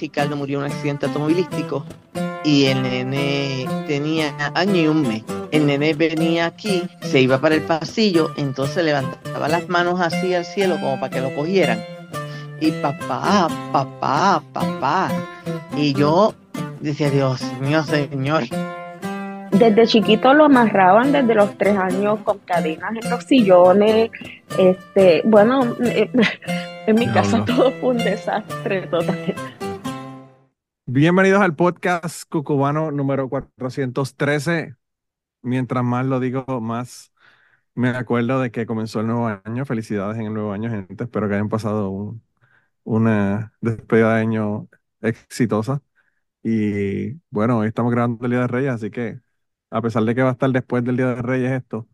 Ricardo murió en un accidente automovilístico y el nene tenía año y un mes. El nene venía aquí, se iba para el pasillo, entonces levantaba las manos así al cielo como para que lo cogieran. Y papá, papá, papá. Y yo decía, Dios mío, Señor. Desde chiquito lo amarraban desde los tres años con cadenas en los sillones. Este, bueno, en mi casa todo fue un desastre total. Bienvenidos al podcast cucubano número 413. Mientras más lo digo, más me acuerdo de que comenzó el nuevo año. Felicidades en el nuevo año, gente. Espero que hayan pasado una despedida de año exitosa. Y bueno, hoy estamos grabando el Día de Reyes, así que a pesar de que va a estar después del Día de Reyes esto,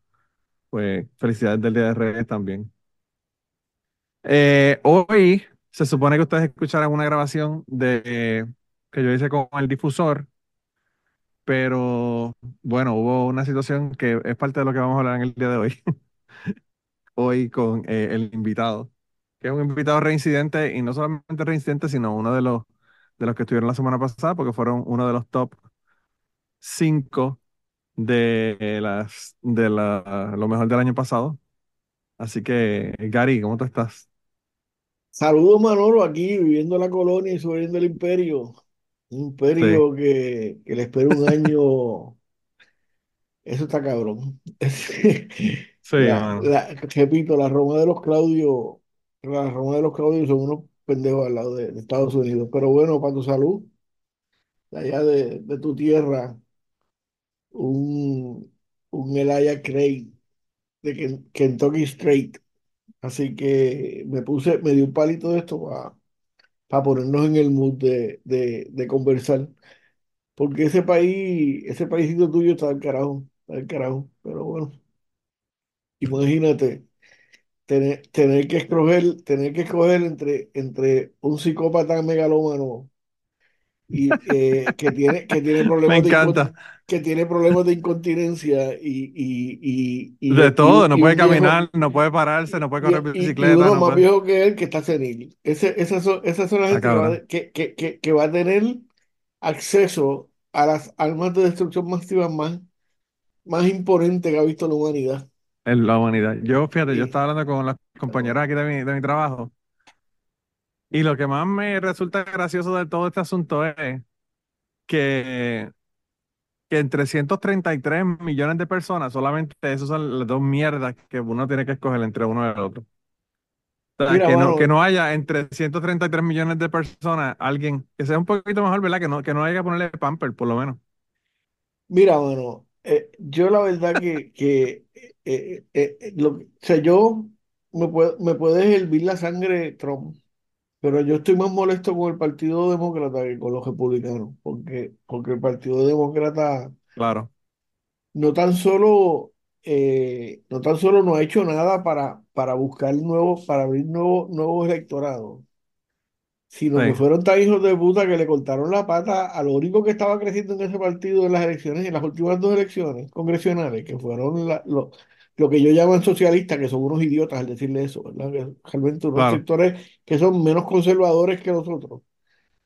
pues felicidades del Día de Reyes también. Eh, hoy se supone que ustedes escucharán una grabación de que yo hice con el difusor, pero bueno, hubo una situación que es parte de lo que vamos a hablar en el día de hoy. hoy con eh, el invitado, que es un invitado reincidente y no solamente reincidente, sino uno de los, de los que estuvieron la semana pasada, porque fueron uno de los top 5 de, las, de la, lo mejor del año pasado. Así que, Gary, ¿cómo tú estás? Saludos, Manolo, aquí viviendo la colonia y subiendo el imperio. Un imperio que, que le espera un año. Eso está cabrón. Sí, la, repito, la Roma de los Claudios, la Roma de los Claudios son unos pendejos al lado de, Estados Unidos. Pero bueno, para tu salud, allá de, de tu tierra, un, un Elijah Craig de Kentucky Straight. Así que me puse, me dio un palito de esto para ponernos en el mood de, de, conversar. Porque ese país, ese paísito tuyo está al carajo, está al carajo. Pero bueno, imagínate tener, tener que escoger, tener que escoger entre, entre un psicópata megalómano y eh, que tiene que tiene problemas de que tiene problemas de incontinencia y, y, y, de todo no puede caminar no puede pararse no puede correr bicicleta y uno más viejo que él que está senil. Ese, esas son, esas son las ah, gente que, que, que, que, va a tener acceso a las armas de destrucción masiva más más imponentes que ha visto la humanidad. En la humanidad. Yo fíjate yo estaba hablando con las compañeras aquí de mi, de mi trabajo y lo que más me resulta gracioso de todo este asunto es que, que en 333 millones de personas, solamente esas son las dos mierdas que uno tiene que escoger entre uno y el otro. que, no, que no haya entre 133 millones de personas alguien que sea un poquito mejor, ¿verdad? Que no, que no haya que ponerle pamper, por lo menos. Mira, bueno, eh, yo la verdad que, que eh, eh, lo, o sea, yo me, puedo, me puedes hervir la sangre Trump pero yo estoy más molesto con el Partido Demócrata que con los republicanos, porque, porque el Partido Demócrata claro. no tan solo eh, no tan solo no ha hecho nada para, para buscar nuevos, para abrir nuevos, nuevos electorados, sino que fueron tan hijos de puta que le cortaron la pata a lo único que estaba creciendo en ese partido en las elecciones, en las últimas dos elecciones congresionales, que fueron los lo que yo llamo socialistas, que son unos idiotas al decirle eso, ¿verdad? Que realmente unos sectores que son menos conservadores que nosotros.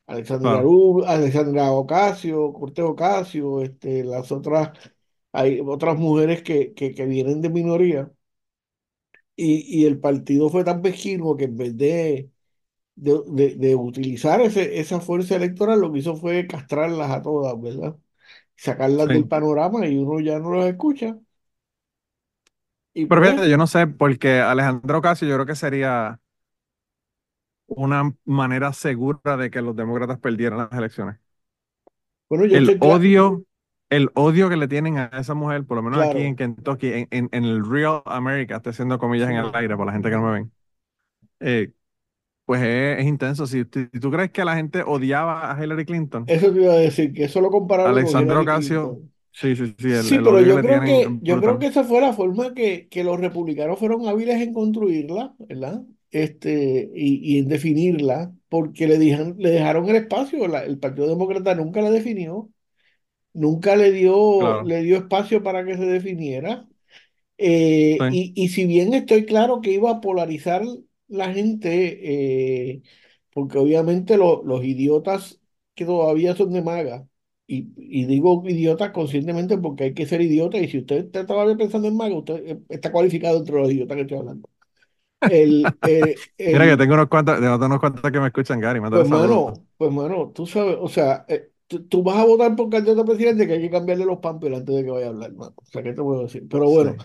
Alexandra, Alexandra Ocasio, Cortés Ocasio, este, las otras, hay otras mujeres que, que, que vienen de minoría. Y, y, el partido fue tan mezquino que en vez de, de, de, utilizar ese, esa fuerza electoral, lo que hizo fue castrarlas a todas, ¿verdad? Sacarlas del panorama y uno ya no las escucha. Pero fíjate, yo no sé, porque Alejandro Ocasio yo creo que sería una manera segura de que los demócratas perdieran las elecciones. Bueno, el odio, el odio que le tienen a esa mujer, por lo menos aquí en Kentucky, en, en, el Real America, estoy haciendo comillas en el aire para la gente que no me ven. Eh, pues es, intenso. Si, tú crees que la gente odiaba a Hillary Clinton. Eso te iba a decir, que eso lo compararon Alexandro Ocasio Sí, sí, sí. sí, pero yo creo que, yo creo que esa fue la forma que, que los republicanos fueron hábiles en construirla, ¿verdad? Este, y, y en definirla, porque le, dejan, le dejaron el espacio. el Partido Demócrata nunca la definió, nunca le dio, le dio espacio para que se definiera. Eh, y, y si bien estoy claro que iba a polarizar la gente, eh, porque obviamente los idiotas que todavía son de maga, y, y, digo idiotas conscientemente porque hay que ser idiota, y si usted está todavía pensando en maga, usted está cualificado entre los idiotas que estoy hablando. El, eh, Mira que tengo unos cuantos, unos cuantos que me escuchan, Gary. Pues bueno, pues bueno, tú sabes, o sea, eh, tú, vas a votar por candidato a presidente que hay que cambiarle los pampers antes de que vaya a hablar, O sea, ¿qué te puedo decir? Pero bueno,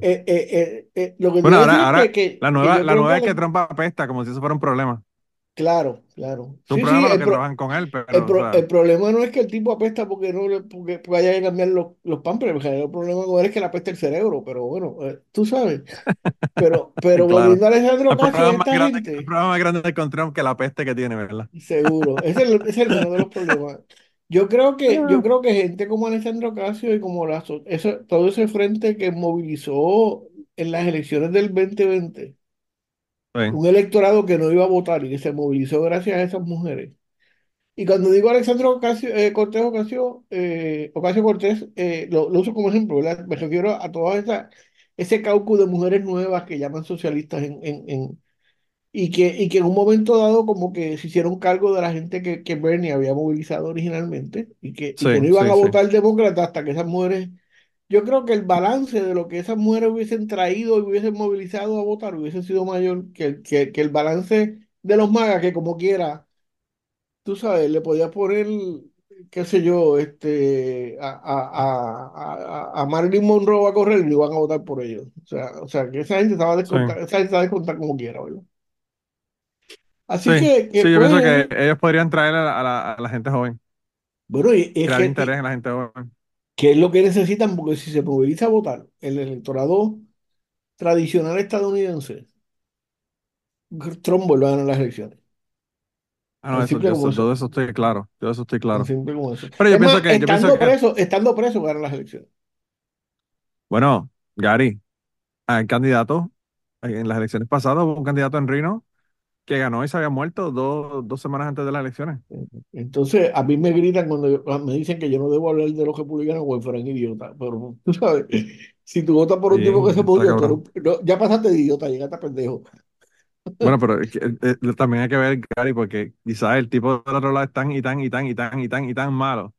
eh, eh, eh, lo que bueno, ahora, ahora que, la nueva, la nueva es que Trump apesta como si eso fuera un problema. Claro, claro. Es un problema que trabajan con él, pero. El, problema no es que el tipo apesta porque no le, porque, haya que cambiar los, los pampers. El problema con él es que le apesta el cerebro, pero bueno, tú sabes. Pero, pero claro. volviendo a Alejandro Casio, esta gente. El problema más grande con Trump que la peste que tiene, ¿verdad? Seguro. Ese es, el, es el uno de los problemas. Yo creo que, yo creo que gente como Alessandro Casio y como la, eso, todo ese frente que movilizó en las elecciones del 2020, un electorado que no iba a votar y que se movilizó gracias a esas mujeres. Y cuando digo Alessandro Ocasio, eh, Cortés Ocasio, eh, Ocasio Cortés, eh, lo, uso como ejemplo, me refiero a todas esa, ese caucus de mujeres nuevas que llaman socialistas en, en y que, y que en un momento dado como que se hicieron cargo de la gente que, que Bernie había movilizado originalmente y que, no iban a votar demócrata hasta que esas mujeres... Yo creo que el balance de lo que esas mujeres hubiesen traído y hubiesen movilizado a votar hubiese sido mayor que el, que, el balance de los magas que como quiera, tú sabes, le podía poner, qué sé yo, este, a, a, a, a, Marilyn Monroe a correr y iban a votar por ellos. O sea, o sea que esa gente estaba descontada, esa gente estaba descontada como quiera, ¿verdad? Así que, sí, yo pienso que ellos podrían traer a la, a la, gente joven. Bueno, y es que, interés en la gente joven. ¿Qué es lo que necesitan? Porque si se moviliza a votar el electorado tradicional estadounidense, Trump vuelve a ganar las elecciones. Ah, no, eso, todo eso estoy claro. Todo eso estoy claro. simple como eso. Pero yo pienso que. Estando, preso, estando preso, ganan las elecciones. Bueno, Gary, hay candidatos. En las elecciones pasadas hubo un candidato en Reno que ganó y se había muerto dos, dos semanas antes de las elecciones. Entonces, a mí me gritan cuando ah, me dicen que yo no debo hablar de los republicanos o fueran idiota. Pero tú sabes, si tú votas por un tipo que se murió, ya pasaste de idiota, llegaste a pendejo. Bueno, pero eh, eh, también hay que ver, Gary, porque quizás el tipo de otro lado es tan y tan y tan y tan y tan y tan malo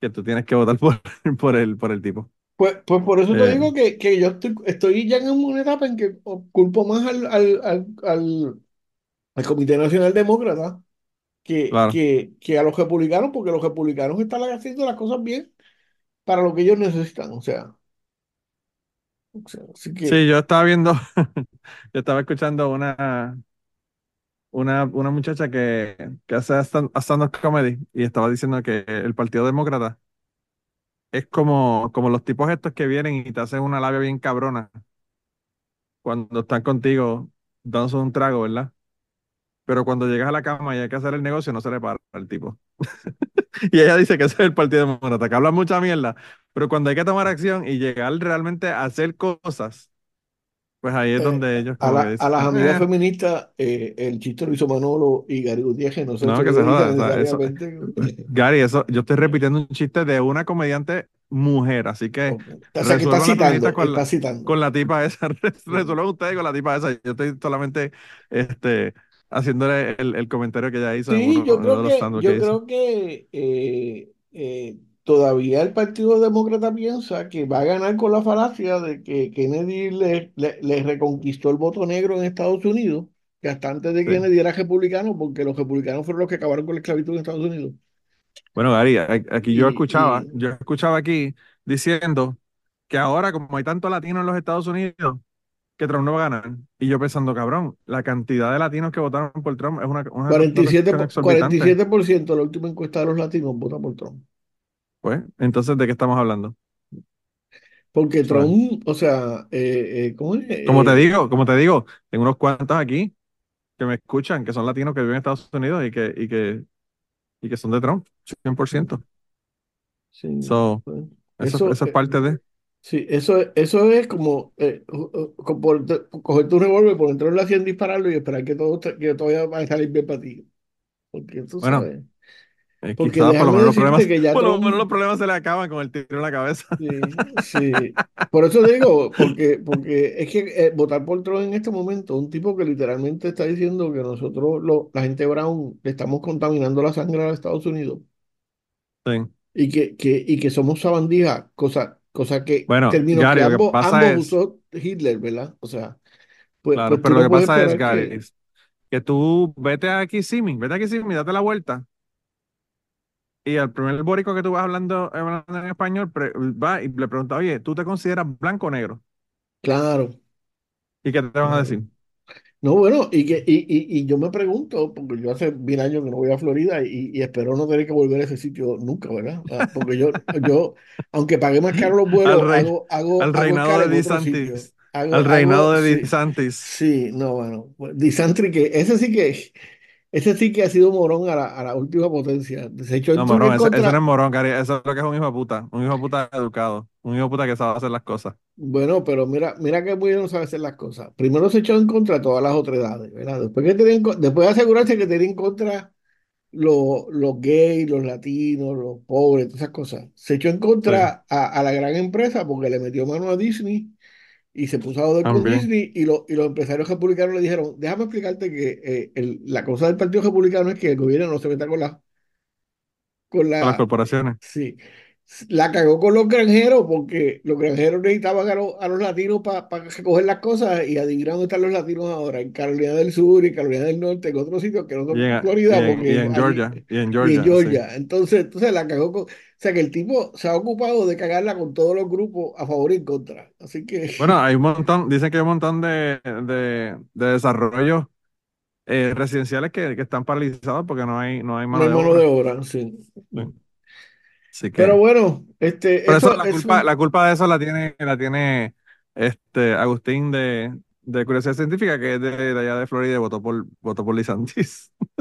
que tú tienes que votar por, por, el, por el tipo. Pues, pues por eso te eh. digo que, que yo estoy, estoy ya en una etapa en que culpo más al, al, al el Comité Nacional Demócrata que, que, que, a los republicanos, porque los republicanos están haciendo las cosas bien para lo que ellos necesitan. O sea, Sí, yo estaba viendo, yo estaba escuchando una, una, una muchacha que, que hace stand-up comedy y estaba diciendo que el Partido Demócrata es como, como los tipos estos que vienen y te hacen una labia bien cabrona cuando están contigo dándose un trago, ¿verdad? Pero cuando llegas a la cama y hay que hacer el negocio, no se le para al tipo. y ella dice que ese es el Partido Demócrata, que habla mucha mierda, pero cuando hay que tomar acción y llegar realmente a hacer cosas, pues ahí es eh, donde ellos... A, a las amigas eh". feministas, eh, el chiste lo hizo Manolo y Gary Gutiérrez, no sé no, que se joda. Eso, Gary, eso, yo estoy repitiendo un chiste de una comediante mujer, así que o sea, que está citando, con, la, citando. con la tipa esa, resuelvan ustedes con la tipa esa, yo estoy solamente este, haciéndole el, el, comentario que ella hizo. Sí, yo creo que, yo creo que eh, eh, todavía el Partido Demócrata piensa que va a ganar con la falacia de que Kennedy le, le, reconquistó el voto negro en Estados Unidos, que hasta antes de que Kennedy era republicano, porque los republicanos fueron los que acabaron con la esclavitud en Estados Unidos. Bueno, Gary, aquí yo escuchaba, yo escuchaba aquí diciendo que ahora, como hay tanto latino en los Estados Unidos, que Trump no va a ganar. Y yo pensando, cabrón, la cantidad de latinos que votaron por Trump es una... una 47%, 47 de la última encuesta de los latinos vota por Trump. Pues, entonces, ¿de qué estamos hablando? Porque Trump, o sea, eh, eh, ¿cómo es? Como te eh, digo, como te digo, tengo unos cuantos aquí que me escuchan, que son latinos que viven en Estados Unidos y que, y que, y que son de Trump, 100%. Sí, so, pues, eso, eso, es parte de... Sí, eso, eso es como, eh, coger tu revólver, por entrar en la acción, dispararlo y esperar que todo, que todo vaya a salir bien para ti. Porque tú bueno, sabes. Porque quizás por lo déjame menos los decirte problemas, que ya por lo Trump- menos los problemas se le acaban con el tiro en la cabeza. Sí, sí. Por eso digo, porque, porque es que eh, votar por Trump en este momento, un tipo que literalmente está diciendo que nosotros, lo- la gente brown, le estamos contaminando la sangre a los Estados Unidos Sí. y que, que, y que somos sabandijas, cosa, cosa que Bueno, Gary, que lo que ambos, pasa ambos es- usó Hitler, ¿verdad? O sea, pues, Claro, pues pero no lo que pasa es, Gary, que- es que tú vete a Kissimmee, vete a Kissimmee, date la vuelta. Y al primer bórico que tú vas hablando, hablando en español, pre- va y le pregunta, oye, ¿tú te consideras blanco o negro? Claro. ¿Y qué te van a decir? No, bueno, y, que, y, y, y yo me pregunto, porque yo hace mil años que no voy a Florida y, y espero no tener que volver a ese sitio nunca, ¿verdad? Porque yo, yo aunque pagué más caro los vuelos, Al rey- hago, hago, al hago reinado de DeSantis. Al reinado de sí, DeSantis. Sí, no, bueno, Disantri que ese sí que, ese sí que ha sido morón a la, a la última potencia. Se echó No, morón, ese contra- no es morón, Gary. Eso es lo que es un hijo de puta. Un hijo de puta educado. Un hijo de puta que sabe hacer las cosas. Bueno, pero mira, mira que muy bien no sabe hacer las cosas. Primero se echó en contra de todas las otras edades, ¿verdad? Después, que tenía después de asegurarse que tenía en contra los, los gays, los latinos, los pobres, todas esas cosas. Se echó en contra a, a la gran empresa porque le metió mano a Disney y se puso a joder con. Disney y, lo- y los empresarios republicanos le dijeron, déjame explicarte que eh, el- la cosa del Partido Republicano es que el gobierno no se meta con la... Con la Con las corporaciones. Sí. La cagó con los granjeros porque los granjeros necesitaban a, los- a los latinos para recoger las cosas y adivina dónde están los latinos ahora, en Carolina del Sur y Carolina del Norte, en otros sitios que no son Y en, Florida. y en- porque y en allí- Georgia. Y en y Georgia. en sí. Georgia. Entonces, entonces la cagó con... O sea que el tipo se ha ocupado de cagarla con todos los grupos a favor y en contra. Así que... Bueno, hay un montón, dicen que hay un montón de, de, de desarrollos eh, residenciales que, que están paralizados porque no hay, no hay no mano hay de mano obra. de obra, sí. Así que, Pero bueno, este, por eso eso, la culpa, la culpa de eso la tiene, la tiene este Agustín de, de Curiosidad Científica, que es de, de allá de Florida y votó por, votó por Lisantis.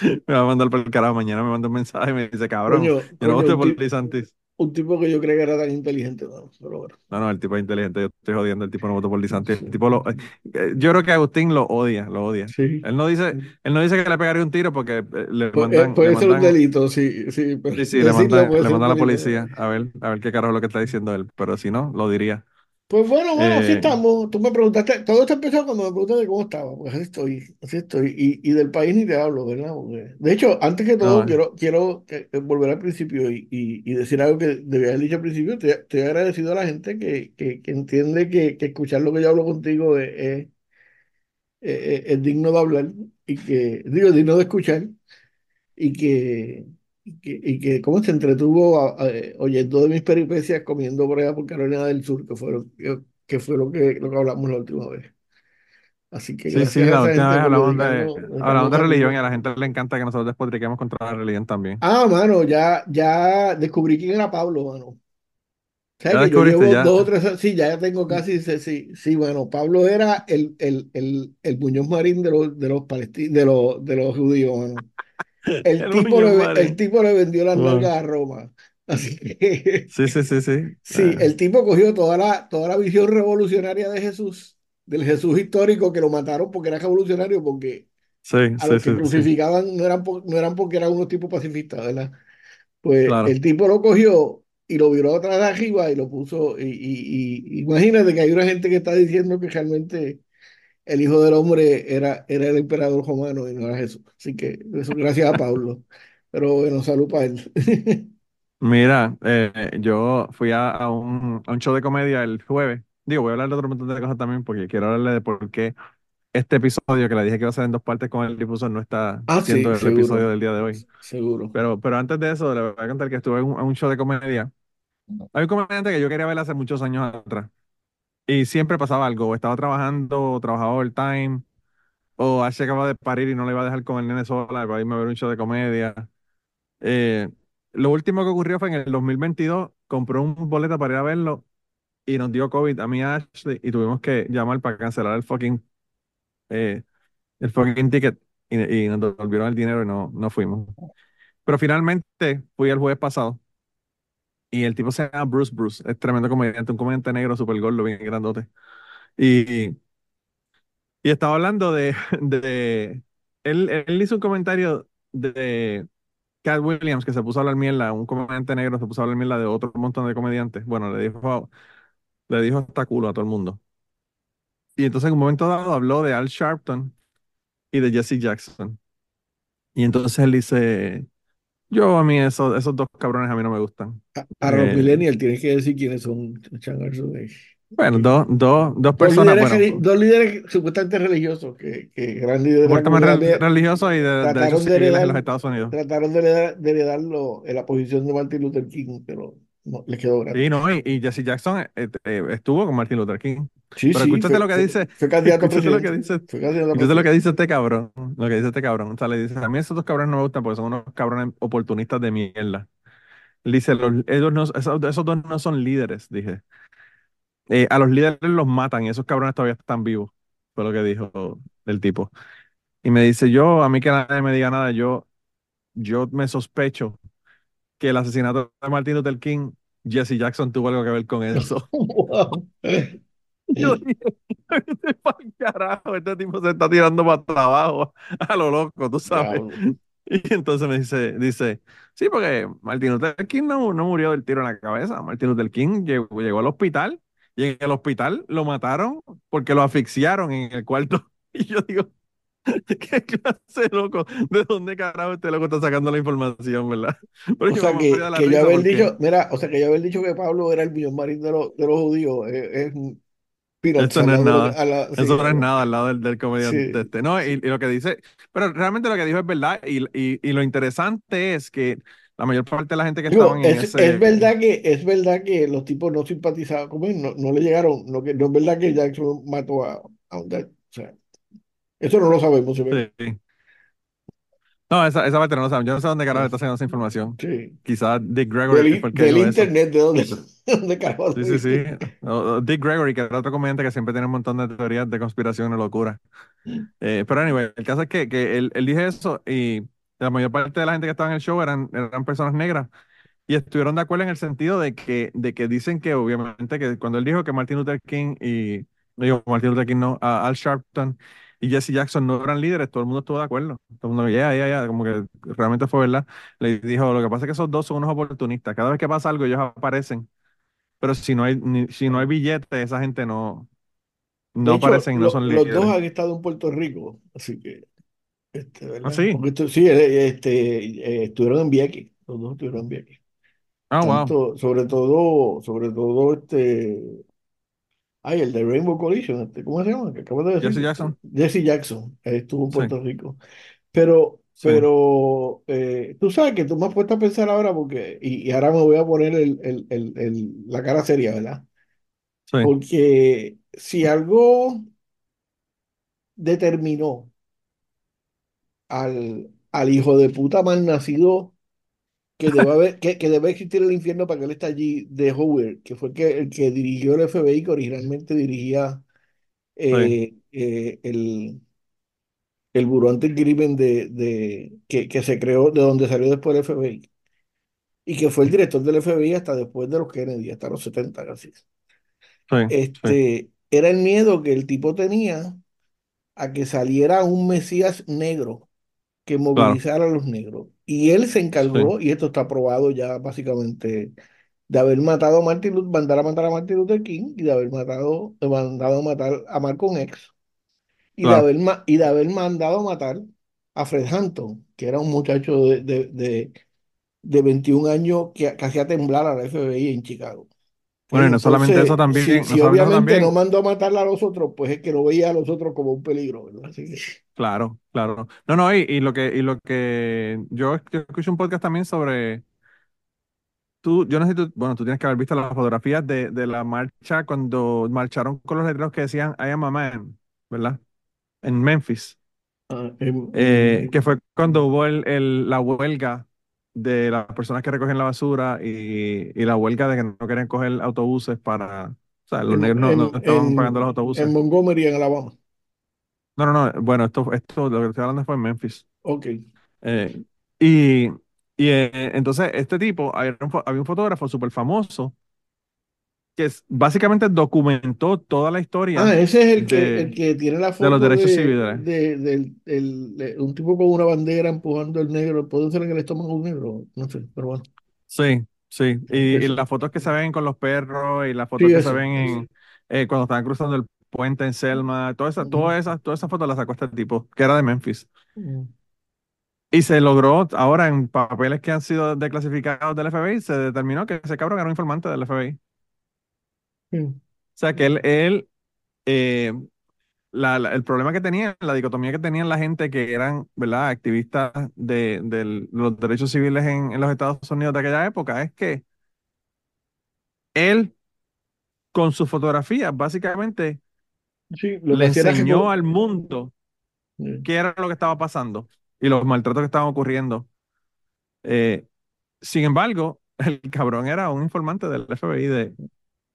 Me va a mandar por el carajo mañana, me manda un mensaje y me dice, cabrón, coño, yo no voté por ti- Lisantis. un tipo que yo creía que era tan inteligente, no, pero bueno. No, no, el tipo es inteligente, yo estoy jodiendo, el tipo no votó por Lisantis. El tipo lo, eh, yo creo que Agustín lo odia, lo odia. Sí. Él no dice, él no dice que le pegaría un tiro porque eh, le Pu- eh, mandan, puede le ser un delito, sí, sí, pero sí, sí, le mandan, le mandan a la policía a ver, a ver qué carajo es lo que está diciendo él, pero si no, lo diría. Pues bueno, bueno, así Eh, estamos. Tú me preguntaste, todo esto empezó cuando me preguntaste cómo estaba, pues así estoy, así estoy. Y, y del país ni te hablo, ¿verdad? Porque- de hecho, antes que todo, No, quiero, quiero eh, eh, volver al principio y, y- y decir algo que debía haber dicho al principio. Estoy, estoy agradecido a la gente que, que, que entiende que, que escuchar lo que yo hablo contigo es, es- es- es digno de hablar y que, digo, digno de escuchar y que, y que, y que cómo se entretuvo a- a- oyendo de mis peripecias comiendo allá por Carolina del Sur, que fue lo que, que fue lo que, lo que hablamos la última vez. Así que sí, sí, la última vez hablamos de, hablamos de religión y a la gente le encanta que nosotros despotriquemos contra la religión también. Ah, mano, ya, ya descubrí quién era Pablo, mano. ¿Sabes yo llevo ya. dos o tres, sí, ya tengo casi, sí, sí, sí, bueno, Pablo era el, el, el, el Muñoz Marín de los, de los palestinos, de los, de los judíos, mano. El El tipo, le, el tipo le vendió las Wow. nalgas a Roma. Así que, Sí, sí, sí, sí. sí, Eh, el tipo cogió toda la, toda la visión revolucionaria de Jesús, del Jesús histórico que lo mataron porque era revolucionario, porque sí, a sí, los que sí. crucificaban no eran, por- no eran porque eran unos tipos pacifistas, ¿verdad? Pues Claro. el tipo lo cogió y lo viró atrás de arriba y lo puso. Y, y- y imagínate que hay una gente que está diciendo que realmente el Hijo del Hombre era, era el emperador romano y no era Jesús. Así que eso gracias a Pablo. Pero bueno, salud para él. Mira, eh, yo fui a, a un, a un show de comedia el jueves. Digo, voy a hablar de otro montón de cosas también porque quiero hablarle de por qué este episodio que le dije que iba a ser en dos partes con el difusor no está Ah, siendo sí, el seguro. episodio del día de hoy. Seguro. Pero, pero antes de eso, le voy a contar que estuve en un, en un show de comedia. Hay un comediante que yo quería ver hace muchos años atrás. Y siempre pasaba algo. Estaba trabajando, trabajaba overtime, o Ash acaba de parir y no le iba a dejar con el nene sola para irme a ver un show de comedia. Eh, lo último que ocurrió fue en el 2022, compró un boleto para ir a verlo y nos dio COVID a mí a Ashley y tuvimos que llamar para cancelar el fucking, eh, el fucking ticket y, y nos devolvieron el dinero y no, no fuimos. Pero finalmente fui el jueves pasado y el tipo se llama Bruce Bruce, es tremendo comediante, un comediante negro súper gordo, bien grandote. Y, y estaba hablando de, de él, él hizo un comentario de Cat Williams, que se puso a hablar mierda, un comediante negro se puso a hablar mierda de otro montón de comediantes. Bueno, le dijo, le dijo hasta culo a todo el mundo. Y entonces en un momento dado habló de Al Sharpton y de Jesse Jackson. Y entonces él dice, yo a mí esos, esos dos cabrones a mí no me gustan. Para los millennials tienes que decir quiénes son Bueno, dos, dos, dos personas. Dos líderes, dos líderes supuestamente religiosos, que, que gran líderes. religiosos y de, derechos civiles en los Estados Unidos. Trataron de, heredar, de heredarlo en la posición de Martin Luther King, pero no, les quedó grande. Sí, no, y, Jesse Jackson eh, eh, estuvo con Martin Luther King. Sí, pero sí, escúchate lo que dice. Fue candidato escúchate lo que dice. Fue lo que dice este cabrón. Lo que dice este cabrón. O sea, le dice, a mí esos dos cabrones no me gustan porque son unos cabrones oportunistas de mierda. dice, los, ellos no, esos, esos, dos no son líderes, dije. Eh, a los líderes los matan y esos cabrones todavía están vivos. Fue lo que dijo el tipo. Y me dice, yo, a mí que nadie me diga nada, yo, yo me sospecho que el asesinato de Martin Luther King, Jesse Jackson tuvo algo que ver con eso. Yo dije, carajo, este tipo se está tirando para trabajo a lo loco, tú sabes. Y entonces me dice, dice, sí, porque Martin Luther King no, no murió del tiro en la cabeza. Martin Luther King llegó, llegó al hospital y en el hospital lo mataron porque lo asfixiaron en el cuarto. Y yo digo, ¿Qué clase loco? ¿De dónde carajo este loco está sacando la información, verdad? o sea, que, que yo haber dicho, mira, o sea, que yo haber dicho que Pablo era el millón marín de, los, de los judíos es, eso no es nada. Eso no es nada al lado del, del comediante este. No, y, lo que dice, pero realmente lo que dijo es verdad. Y, y, y, lo interesante es que la mayor parte de la gente que estaba en es, ese. Es verdad que, es verdad que los tipos no simpatizaban con él, no, no le llegaron. No, que, no es verdad que Jackson mató a, a un. O sea, eso no lo sabemos. Sí. No, esa, esa parte no lo sabemos. Yo no sé dónde carajo está haciendo esa información. Sí. Quizás Dick Gregory. Del, del internet, ¿de dónde, dónde carajo? Sí, sí, sí. Dick Gregory, que era otro comediante que siempre tiene un montón de teorías de conspiración y locura. Eh, pero, anyway, el caso es que, que él, él dije eso y la mayor parte de la gente que estaba en el show eran, eran personas negras y estuvieron de acuerdo en el sentido de que, de que dicen que, obviamente, que cuando él dijo que Martin Luther King y. Digo, Martin Luther King no, Al Sharpton y Jesse Jackson no eran líderes, todo el mundo estuvo de acuerdo. Todo el mundo, ya, ya, ya, como que realmente fue verdad. Le dijo, lo que pasa es que esos dos son unos oportunistas. Cada vez que pasa algo, ellos aparecen. Pero si no hay, si no hay billetes, esa gente no, no aparecen y no son líderes. Los dos han estado en Puerto Rico, así que. Este, ¿verdad? ¿Ah, sí? sí, eh, este, eh, estuvieron en Vieques, los dos estuvieron en Vieques. Ah, wow. Sobre todo, sobre todo, este, Ay, el de Rainbow Collision, este, ¿cómo se llama? Que de decir. Jesse Jackson. Jesse Jackson, estuvo en Puerto Rico. Pero, pero eh, tú sabes que tú me has puesto a pensar ahora porque, y, ahora me voy a poner el, el, el, la cara seria, ¿verdad? Sí. Porque si algo determinó al, al hijo de puta mal nacido que debe, haber, que, que, debe existir el infierno para que él esté allí de Hoover, que fue el que, el que dirigió el FBI, que originalmente dirigía eh, eh, el, el Buró Anticrimen de, de, que, que se creó, de donde salió después el FBI. Y que fue el director del FBI hasta después de los Kennedy, hasta los 70 casi. este, Era el miedo que el tipo tenía a que saliera un Mesías negro que movilizara a los negros. Y él se encargó, y esto está probado ya básicamente, de haber matado a Martin Luther, mandar a matar a Martin Luther King y de haber matado, mandado a matar a Malcolm X y, de haber, y de haber mandado a matar a Fred Hampton, que era un muchacho de, de, de, de 21 años que, que hacía temblar a la FBI en Chicago. Bueno, y no solamente eso también. Si, obviamente no mandó a matar a los otros, pues es que no veía a los otros como un peligro, ¿verdad? Así que... Claro, claro. No, no, y, y, lo que, y lo que yo, escuché un podcast también sobre. Tú, yo no sé tú, bueno, tú tienes que haber visto las fotografías de, de la marcha cuando marcharon con los letreros que decían I am a man, ¿verdad? En Memphis. Ah, eh, que fue cuando hubo el, el, la huelga de las personas que recogen la basura y, y, la huelga de que no querían coger autobuses para, o sea, los negros no, no, estaban pagando los autobuses. En Montgomery, en Alabama. No, no, no, bueno, esto, esto lo que estoy hablando fue en Memphis. Ok. Eh, y, y eh, entonces este tipo, había un, había un fotógrafo súper famoso que básicamente documentó toda la historia. Ah, ese es el, que, el que tiene la foto de los derechos civiles. De, un tipo con una bandera empujando el negro. Puede ser que le estómago un negro, no sé, pero bueno. Sí, sí. Y, las fotos que se ven con los perros y las fotos que se ven en, eh, cuando estaban cruzando el puente en Selma, todas esas, todas esas, todas esas fotos las sacó este tipo, que era de Memphis. Y se logró, ahora en papeles que han sido declasificados del FBI, se determinó que ese cabrón era un informante del FBI. O sea que él, él eh, el problema que tenía, la dicotomía que tenían la gente que eran, ¿verdad?, activistas de, los derechos civiles en, los Estados Unidos de aquella época, es que él, con sus fotografías, básicamente le enseñó al mundo qué era lo que estaba pasando y los maltratos que estaban ocurriendo. Eh, sin embargo, el cabrón era un informante del FBI de,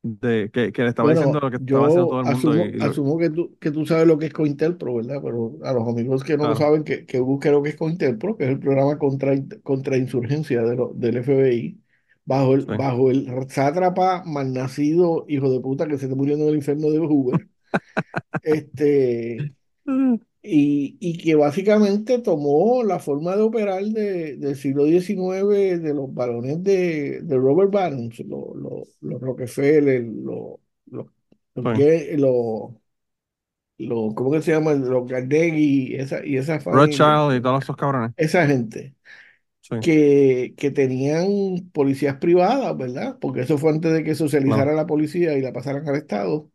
de que, le estaba diciendo lo que estaba haciendo todo el mundo. Asumo, asumo que, tú, que tú sabes lo que es COINTELPRO, ¿verdad? Pero a los amigos que no lo saben, que, que busquen lo que es COINTELPRO, que es el programa contra, contra insurgencia de lo, del FBI, bajo el, bajo el sátrapa malnacido hijo de puta que se está muriendo en el infierno de Hoover. este, y, y, que básicamente tomó la forma de operar de, del siglo XIX de los balones de, de Robert Barons, los, los, Rockefeller, los, los, los, ¿cómo que se llama? Los Carnegie esa, y esa familia. y todos esos cabrones. Esa gente. Que, que tenían policías privadas, ¿verdad? Porque eso fue antes de que socializara la policía y la pasaran al Estado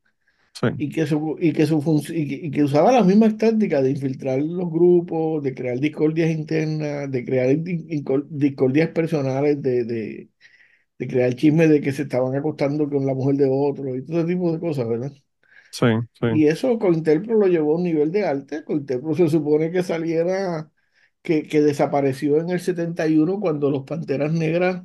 y, que su, y, que su y, que, usaba las mismas tácticas de infiltrar los grupos, de crear discordias internas, de crear discordias personales, de, de, de crear chismes de que se estaban acostando con la mujer de otro y todo ese tipo de cosas, ¿verdad? Sí, sí. Y eso Cointelpro lo llevó a un nivel de arte. Cointelpro se supone que saliera, que, que desapareció en el 71 cuando los Panteras Negras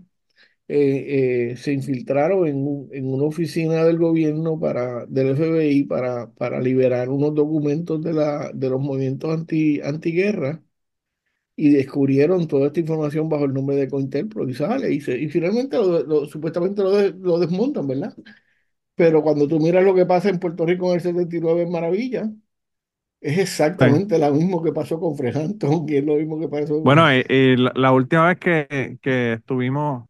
eh, eh, se infiltraron en, en, una oficina del gobierno para, del FBI para, para liberar unos documentos de, la, de los movimientos anti, antiguerra y descubrieron toda esta información bajo el nombre de Cointelpro y sale y, y finalmente lo, supuestamente lo, lo, desmontan, ¿verdad? Pero cuando tú miras lo que pasa en Puerto Rico en el 79 en Maravilla, es exactamente lo mismo que pasó con Frejanton y es lo mismo que pasó Bueno, y, la, última vez que, que estuvimos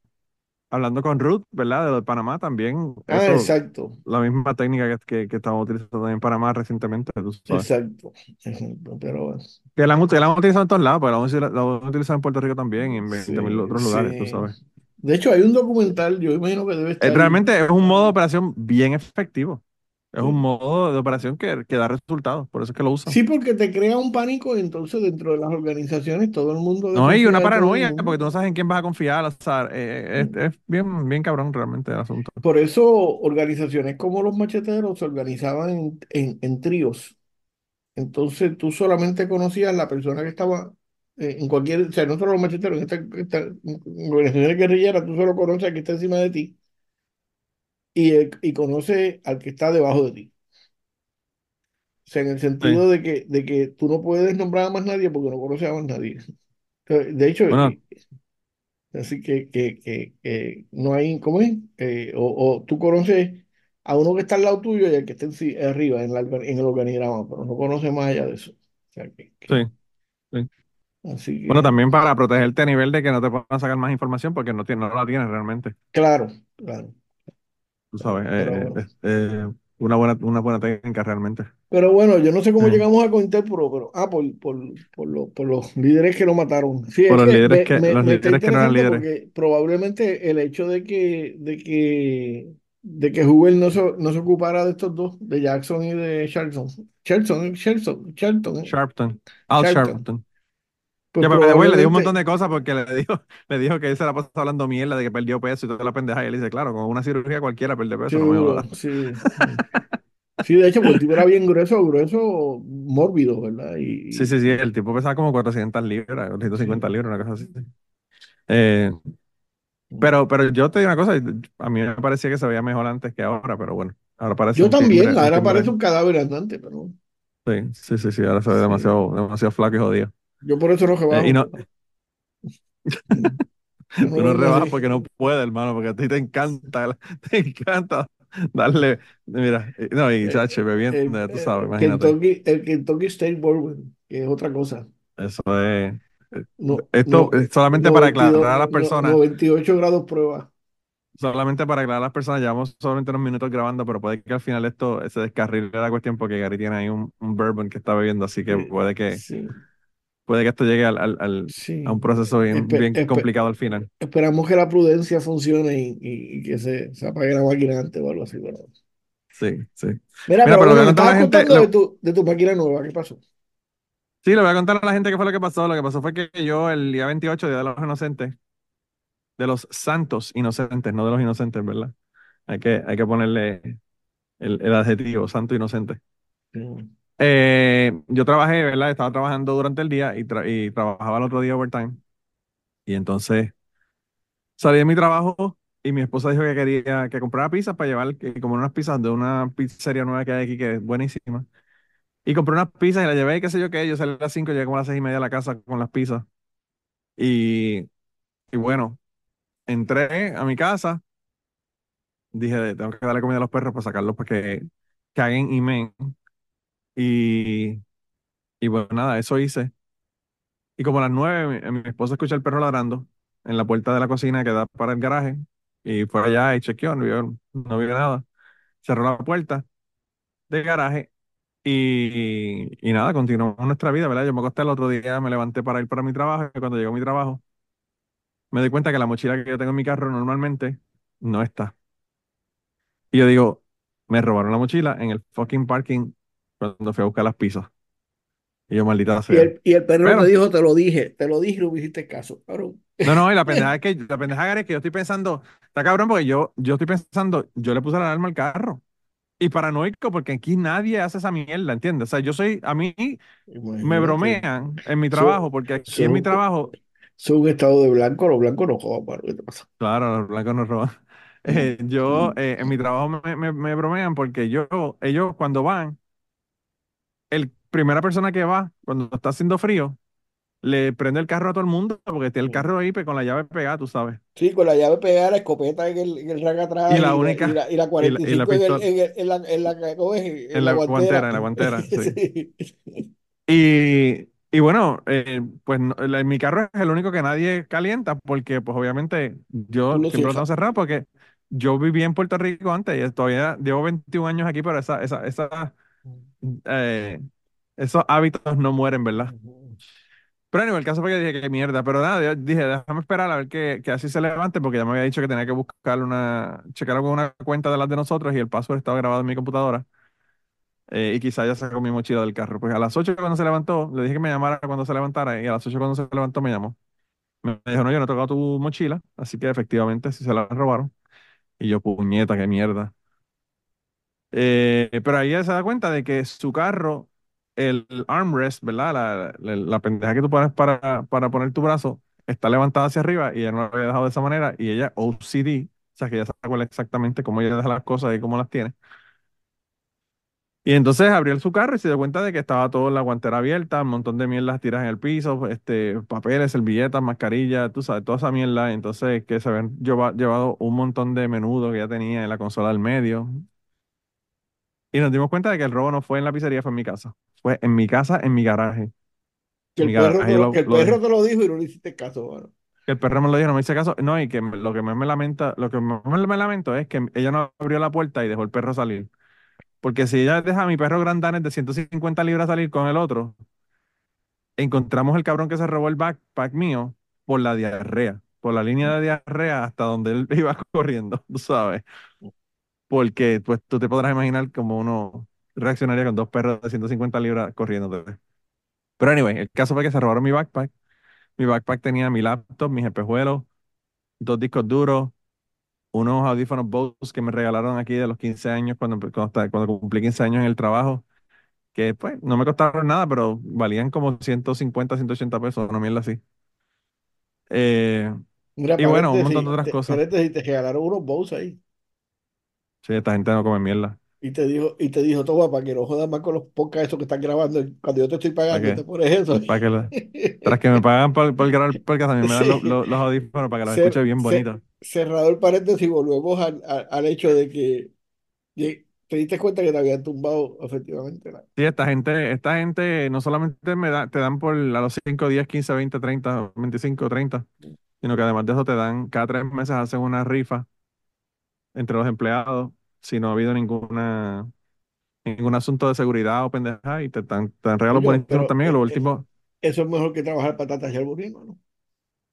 hablando con Ruth, ¿verdad? De, lo de Panamá también. Ah, exacto. La misma técnica que, que, estamos utilizando en Panamá recientemente. Exacto, exacto. Pero Que la han, utilizado en todos lados, pero la han, utilizado en Puerto Rico también y en 20.000 otros lugares, tú sabes. De hecho, hay un documental, yo imagino que debe estar. realmente es un modo de operación bien efectivo. Es un modo de operación que, que, da resultados, por eso es que lo usan. Sí, porque te crea un pánico y entonces dentro de las organizaciones todo el mundo... No, hay una paranoia, porque tú no sabes en quién vas a confiar. O sea, eh, es, es, bien, bien cabrón realmente el asunto. Por eso organizaciones como los macheteros se organizaban en, en, en tríos. Entonces tú solamente conocías la persona que estaba eh, en cualquier... O sea, no solo los macheteros, en esta, esta organizaciones guerrilleras tú solo conoces al que está encima de ti y, y conoce al que está debajo de ti. O sea, en el sentido de, que, de que tú no puedes nombrar a más nadie porque no conoces a más nadie. De hecho, así que, que, que, no hay, ¿cómo es? Eh, o, o, tú conoces a uno que está al lado tuyo y al que está arriba en, en el organigrama, pero no conoces más allá de eso. sí. sí. bueno, también para protegerte a nivel de que no te puedan sacar más información porque no, no la tienes realmente. Claro, claro tú sabes, eh, eh, eh, una, buena, una buena técnica realmente. Pero bueno, yo no sé cómo llegamos a Cointelpro, pero ah, por, por, por, por, los líderes que lo mataron. Sí, por los líderes que, los líderes que no eran líderes. Porque probablemente el hecho de que, de que, de que Hoover no se, no se ocupara de estos dos, de Jackson y de Charlton. Charlton, Charlton, Charlton. Sharpton. Al Sharpton. Pues ya, pero le dijo un montón de cosas porque le dijo, le dijo que él se la pasó hablando mierda de que perdió peso y toda la pendeja. Y él dice, claro, con una cirugía cualquiera pierde peso. no me sí, sí. de hecho, pues el tipo era bien grueso, grueso, mórbido, ¿verdad? Y, sí, sí, sí. El tipo pesaba como 400 libras, 450 libras, una cosa así. Eh, pero, pero yo te digo una cosa, a mí me parecía que se veía mejor antes que ahora, pero bueno, ahora parece Yo también, ahora parece un cadáver andante, pero... Sí, sí, sí, sí, ahora se ve demasiado, demasiado flaco y jodido. Yo por eso no rebajo. Eh, y no... Tú no rebajas porque no puedes, hermano, porque a ti te encanta, te encanta darle, mira, eh, no, y chache, bebiendo, tú sabes, imagínate. Kentucky, el Kentucky State Bourbon, que es otra cosa. Eso es. esto es solamente para aclarar a las personas. 98 grados prueba. Solamente para aclarar a las personas, llevamos solamente unos minutos grabando, pero puede que al final esto se descarrile la cuestión porque Gary tiene ahí un, bourbon que está bebiendo, así que puede que puede que esto llegue al, al, a un proceso bien, bien complicado al final. Esperamos que la prudencia funcione y, y, que se, se, apague la máquina antes o algo así, ¿verdad? Sí, sí. Mira, pero, pero me estabas contando de, tu, de tu máquina nueva, ¿qué pasó? Sí, le voy a contar a la gente qué fue lo que pasó. Lo que pasó fue que yo el día 28, Día de los Inocentes, de los santos inocentes, no de los inocentes, ¿verdad? Hay que, hay que ponerle el, el adjetivo, santo inocente. Eh, yo trabajé, ¿verdad? Estaba trabajando durante el día y, y trabajaba el otro día overtime. Y entonces salí de mi trabajo y mi esposa dijo que quería que comprara pizzas para llevar, que comer unas pizzas de una pizzería nueva que hay aquí que es buenísima. Y compré unas pizzas y las llevé, qué sé yo qué, yo salí a las 5, llegué como a las 6 y media a la casa con las pizzas. Y, y bueno, entré a mi casa, dije, tengo que darle comida a los perros para sacarlos para que caguen y men. Y, y bueno, nada, eso hice. Y como a las nueve, mi, mi esposa escucha el perro ladrando en la puerta de la cocina que da para el garaje. Y fue allá y chequeó, no vio, no vio nada. Cerró la puerta del garaje y, y nada, continuamos nuestra vida, ¿verdad? Yo me acosté el otro día, me levanté para ir para mi trabajo y cuando llegó mi trabajo me di cuenta que la mochila que yo tengo en mi carro normalmente no está. Y yo digo, me robaron la mochila en el fucking parking cuando fui a buscar las pizzas. Y yo, maldita sea. Y el, y el perro me dijo, te lo dije, te lo dije no me hiciste caso, No, no, y la pendeja es que, la pendeja es que yo estoy pensando, está cabrón porque yo, yo estoy pensando, yo le puse la alarma al carro. Y paranoico porque aquí nadie hace esa mierda, ¿entiendes? O sea, yo soy, a mí me bromean en mi trabajo porque aquí en mi trabajo... Es un estado de blanco, los blancos no roban, ¿qué te pasa? Claro, los blancos no roban. Eh, yo, eh, en mi trabajo me, me, me bromean porque yo, ellos cuando van, el primera persona que va, cuando está haciendo frío, le prende el carro a todo el mundo porque tiene el carro ahí con la llave pegada, tú sabes. Sí, con la llave pegada, la escopeta en el, en el rack atrás. Y la única. Y la, y la 45 en, la, en la, en la guantera. En la guantera, sí. Y, y bueno, eh, pues en mi carro es el único que nadie calienta porque pues obviamente yo siempre lo tengo cerrado porque yo viví en Puerto Rico antes y todavía llevo 21 años aquí, pero esa, esa, esa, eh, esos hábitos no mueren, ¿verdad? Pero en el caso fue que dije que mierda, pero nada, dije, déjame esperar a ver que, que, así se levante, porque ya me había dicho que tenía que buscar una, checar con una cuenta de las de nosotros y el password estaba grabado en mi computadora. Eh, y quizá ya sacó mi mochila del carro. Pues a las 8 cuando se levantó, le dije que me llamara cuando se levantara, y a las 8 cuando se levantó me llamó. Me dijo, no, yo no he tocado tu mochila, así que efectivamente sí se la robaron. Y yo, puñeta, qué mierda. Eh, pero ahí ella se da cuenta de que su carro el armrest, ¿verdad? La, la, pendeja que tú pones para, para poner tu brazo está levantada hacia arriba y ella no lo había dejado de esa manera y ella OCD, o sea que ella sabe exactamente cómo ella deja las cosas y cómo las tiene. Y entonces abrió su carro y se dio cuenta de que estaba todo la guantera abierta, un montón de mierdas tiras en el piso, este, papeles, servilletas, mascarillas, tú sabes, toda esa mierda. Entonces que se habían llevado un montón de menudo que ya tenía en la consola del medio. Y nos dimos cuenta de que el robo no fue en la pizzería, fue en mi casa. Fue en mi casa, en mi garaje. Que el, perro, te lo, que el perro te lo dijo y no le hiciste caso, bueno. Que el perro me lo dijo, no me hice caso. No, y que lo que más me lamenta, lo que más me lamento es que ella no abrió la puerta y dejó el perro salir. Porque si ella deja a mi perro grandanes de 150 libras salir con el otro, encontramos el cabrón que se robó el backpack mío por la diarrea, por la línea de diarrea hasta donde él iba corriendo, tú sabes. Porque pues tú te podrás imaginar como uno reaccionaría con dos perros de 150 libras corriendo. Pero anyway, el caso fue que se robaron mi backpack. Mi backpack tenía mi laptop, mis espejuelos, dos discos duros, unos audífonos Bose que me regalaron aquí de los 15 años cuando, cuando, cuando cumplí 15 años en el trabajo, que pues no me costaron nada, pero valían como 150, 180 pesos, una mierda así. Eh, y bueno, un montón de otras cosas. Te, te regalaron unos Bose ahí. Sí, esta gente no come mierda. Y te dijo, y te dijo, toma, para que no jodas más con los podcasts esos que están grabando. Cuando yo te estoy pagando, te pones eso. Para que, tras que me pagan por, por grabar el podcast, también me dan los, los, audífonos para que los escuche bien bonito. cerrado el paréntesis, volvemos al, al, hecho de que te diste cuenta que te habían tumbado efectivamente. Sí, esta gente, esta gente no solamente me da, te dan por a los 5, 10, 15, 20, 30, 25, 30, sino que además de eso te dan, cada tres meses hacen una rifa entre los empleados si no ha habido ninguna ningún asunto de seguridad o pendeja y te dan, te dan regalos buenísimos también. lo último. Eso es mejor que trabajar patatas y alburismo, ¿no?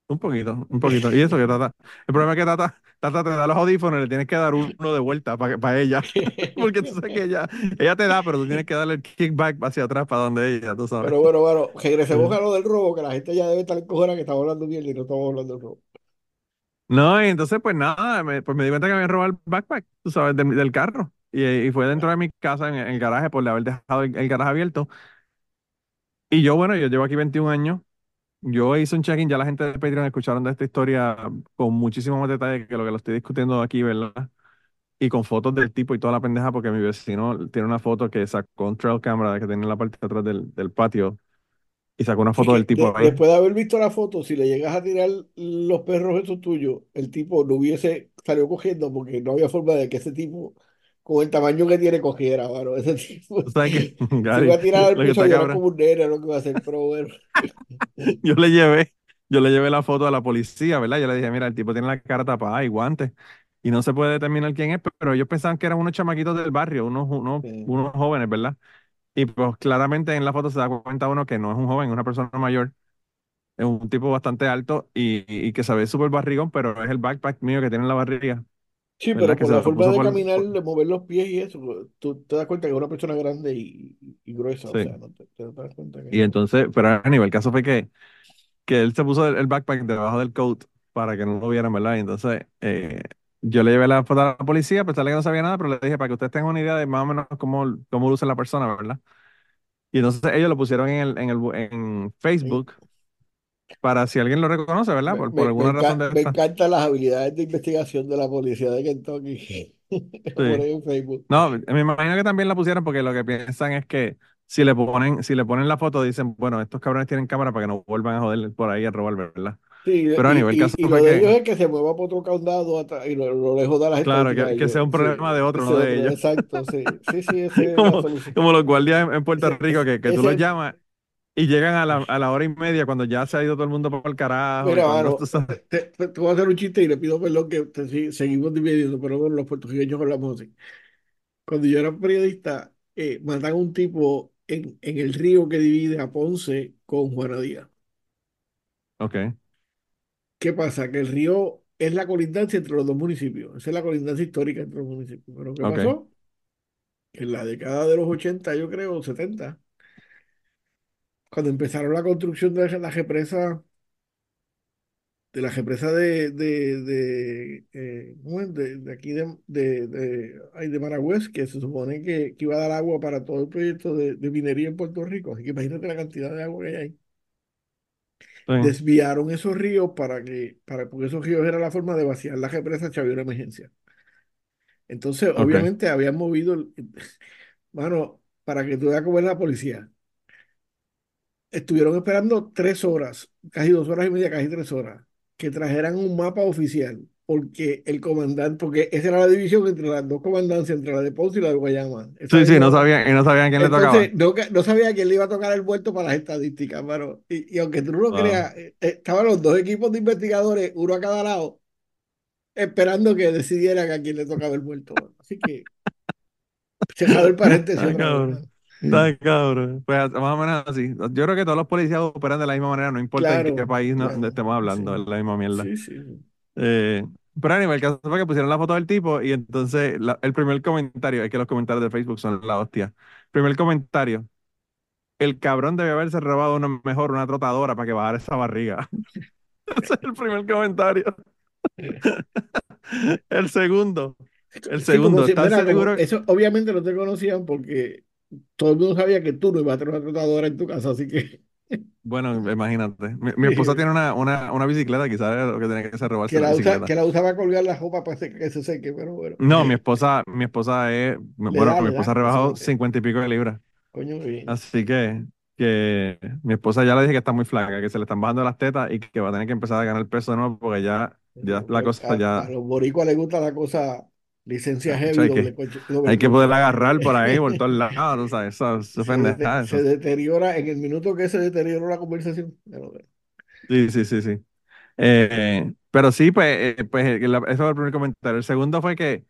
Un poquito, un poquito. Y eso que Tata. El problema es que Tata, Tata te da los audífonos y le tienes que dar uno de vuelta para, para ella. Porque tú sabes que ella, ella te da, pero tú tienes que darle el kickback hacia atrás para donde ella, tú sabes. Pero bueno, bueno, regresemos a lo del robo, que la gente ya debe estar encojona que estamos hablando bien y no estamos hablando del robo. No, y entonces pues nada, me, pues me di cuenta que me habían robado el backpack, tú sabes, del, carro. Y, y, fue dentro de mi casa, en, el garaje, por haber dejado el, el garaje abierto. Y yo, bueno, yo llevo aquí 21 años yo hice un check-in, ya la gente de Patreon escucharon de esta historia con muchísimo más detalle que lo que lo estoy discutiendo aquí, ¿verdad? Y con fotos del tipo y toda la pendeja, porque mi vecino tiene una foto que sacó un trail camera que tiene en la parte de atrás del, del patio y sacó una foto del tipo ahí. Después de haber visto la foto, si le llegas a tirar los perros esos tuyos, el tipo no hubiese salido cogiendo porque no había forma de que ese tipo, con el tamaño que tiene, cogiera, mano. Ese tipo. O sea que, Gary, se a tirar al piso y como un nene, lo que va a hacer, pero bueno. yo le llevé, yo le llevé la foto a la policía, ¿verdad? Yo le dije, mira, el tipo tiene la cara tapada y guantes. Y no se puede determinar quién es, pero ellos pensaban que eran unos chamaquitos del barrio, unos, unos, unos jóvenes, ¿verdad? Y pues claramente en la foto se da cuenta uno que no es un joven, es una persona mayor. Es un tipo bastante alto y, y que se ve súper barrigón, pero es el backpack mío que tiene en la barriga. Sí, pero por la forma de caminar, de mover los pies y eso, pues, tú te das cuenta que es una persona grande y, y gruesa. O sea, no te, das cuenta que... Y entonces, pero a nivel, el caso fue que, que él se puso el, backpack debajo del coat para que no lo vieran, ¿verdad? Y entonces eh, yo le llevé la foto a la policía, pensé que no sabía nada, pero le dije para que ustedes tengan una idea de más o menos cómo, cómo luce la persona, ¿verdad? Y entonces ellos lo pusieron en, el, en, el, en Facebook para si alguien lo reconoce, ¿verdad? Por, por alguna razón de Me encantan las habilidades de investigación de la policía de Kentucky. en Facebook. No, me imagino que también la pusieron porque lo que piensan es que si le ponen, si le ponen la foto, dicen, bueno, estos cabrones tienen cámara para que no vuelvan a joder por ahí a robar, ¿verdad? Sí, pero a nivel caso y lo de ellos es que se mueva por otro candado y lo, lo lejos de la gente. Claro, que, que sea un problema de otro, no de ellos. Exacto, sí. Sí, sí, ese como, como, los guardias en, Puerto Rico, que, que tú los llamas y llegan a la, a la, hora y media cuando ya se ha ido todo el mundo por el carajo. Mira, mano, te, te, voy a hacer un chiste y le pido perdón que te, seguimos dividiendo, pero bueno, los puertorriqueños hablamos así. Cuando yo era periodista, eh, matan a un tipo en, en el río que divide a Ponce con Juana Díaz. Ok. ¿Qué pasa? Que el río es la colindancia entre los dos municipios. Esa es la colindancia histórica entre los municipios. Pero ¿qué pasó? En la década de los 80, yo creo, 70, cuando empezaron la construcción de la represa de la represa de, de, de, eh, de, aquí de, de, de, Maragüez, que se supone que, que, iba a dar agua para todo el proyecto de, minería en Puerto Rico. Así que imagínate la cantidad de agua que hay ahí. Desviaron esos ríos para que, para, porque esos ríos era la forma de vaciar la represa si había una emergencia. Entonces, obviamente, habían movido, mano, para que tú veas cómo la policía. Estuvieron esperando tres horas, casi dos horas y media, casi tres horas, que trajeran un mapa oficial, porque el comandante, porque esa era la división entre las dos comandancias, entre la de Ponce y la de Guayama. sí, sí, no sabían, y no sabían quién le tocaba. No, no sabía quién le iba a tocar el vuelto para las estadísticas, pero, y, aunque tú no lo creas, eh, eh, estaban los dos equipos de investigadores, uno a cada lado, esperando que decidieran a quién le tocaba el vuelto. Así que, cerrado el paréntesis. Está cabrón. Pues más o menos así. Yo creo que todos los policías operan de la misma manera, no importa en qué país no, estemos hablando, es la misma mierda. Sí, sí. Eh, pero a nivel caso fue que pusieron la foto del tipo y entonces el primer comentario, es que los comentarios de Facebook son la hostia. Primer comentario, el cabrón debe haberse robado una, mejor una trotadora para que bajara esa barriga. Ese es el primer comentario. el segundo, el segundo, ¿estás seguro? Eso obviamente no te conocían porque todo el mundo sabía que tú no ibas a tener una tratadora en tu casa, así que. Bueno, imagínate. Mi, esposa tiene una, una, una bicicleta, quizás lo que tenía que hacer robarse que la, usa, que la usa para colgar la ropa para que se seque, pero bueno. No, mi esposa, mi esposa es. bueno, mi esposa rebajó cincuenta y pico de libras. Coño, bien. Así que, que mi esposa ya le dije que está muy flaca, que se le están bajando las tetas y que va a tener que empezar a ganar peso de nuevo porque ya, ya la cosa ya. A los boricuas les gusta la cosa Licencia heavy, hay, que, hay que poder agarrar por ahí, por todos lados, o eso, se, se deteriora, en el minuto que se deterioró la conversación. Sí, sí, sí, sí. Eh, pero sí, pues, eh, pues ese fue el primer comentario. El segundo fue que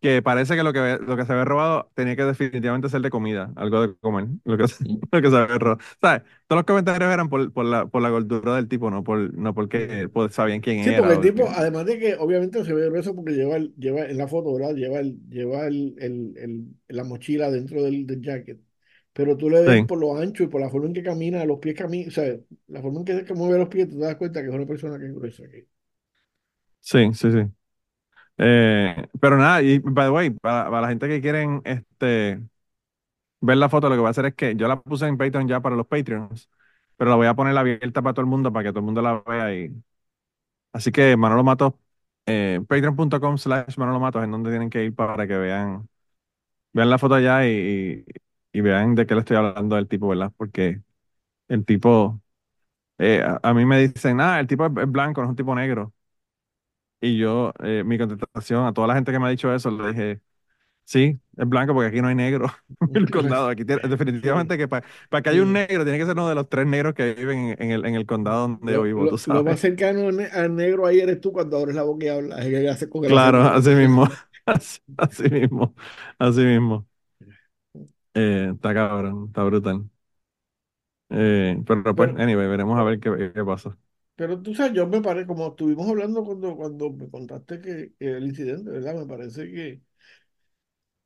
que parece que lo que, lo que se había robado tenía que definitivamente ser de comida, algo de comer, lo que, lo que se había robado. ¿Sabes? Todos los comentarios eran por, por, la, por la gordura del tipo, no, por, no porque pues, sabían quién era. Sí, porque el tipo, además de que obviamente se ve grueso porque lleva, el, lleva en la foto, ¿verdad? Lleva, el, lleva el, el, la mochila dentro del, del jacket. Pero tú le ves por lo ancho y por la forma en que camina, los pies caminan, o sea, la forma en que, que mueve los pies, tú te das cuenta que es una persona que es gruesa. Sí, sí, sí. Eh, pero nada, y by the way, para, la gente que quieren este, ver la foto, lo que voy a hacer es que yo la puse en Patreon ya para los Patreons, pero la voy a poner abierta para todo el mundo, para que todo el mundo la vea. Y... Así que Manolo Matos, eh, patreon.com slash Manolo Matos es donde tienen que ir para que vean, vean la foto allá y, y, vean de qué le estoy hablando del tipo, ¿verdad? Porque el tipo, eh, a, mí me dicen, ah, el tipo es blanco, no es un tipo negro. Y yo, eh, mi contestación a toda la gente que me ha dicho eso, le dije, sí, es blanco porque aquí no hay negro en el condado. Aquí definitivamente que para, que haya un negro tiene que ser uno de los tres negros que viven en, el, en el condado donde yo vivo, tú sabes. Lo más cercano al negro ahí eres tú cuando abres la boca y hablas. claro, así mismo. así, mismo. Así mismo. Eh, está cabrón, está brutal. Eh, pero pues, anyway, veremos a ver qué, qué pasa. Pero tú sabes, yo me parece, como estuvimos hablando cuando, cuando me contaste que, el incidente, ¿verdad? Me parece que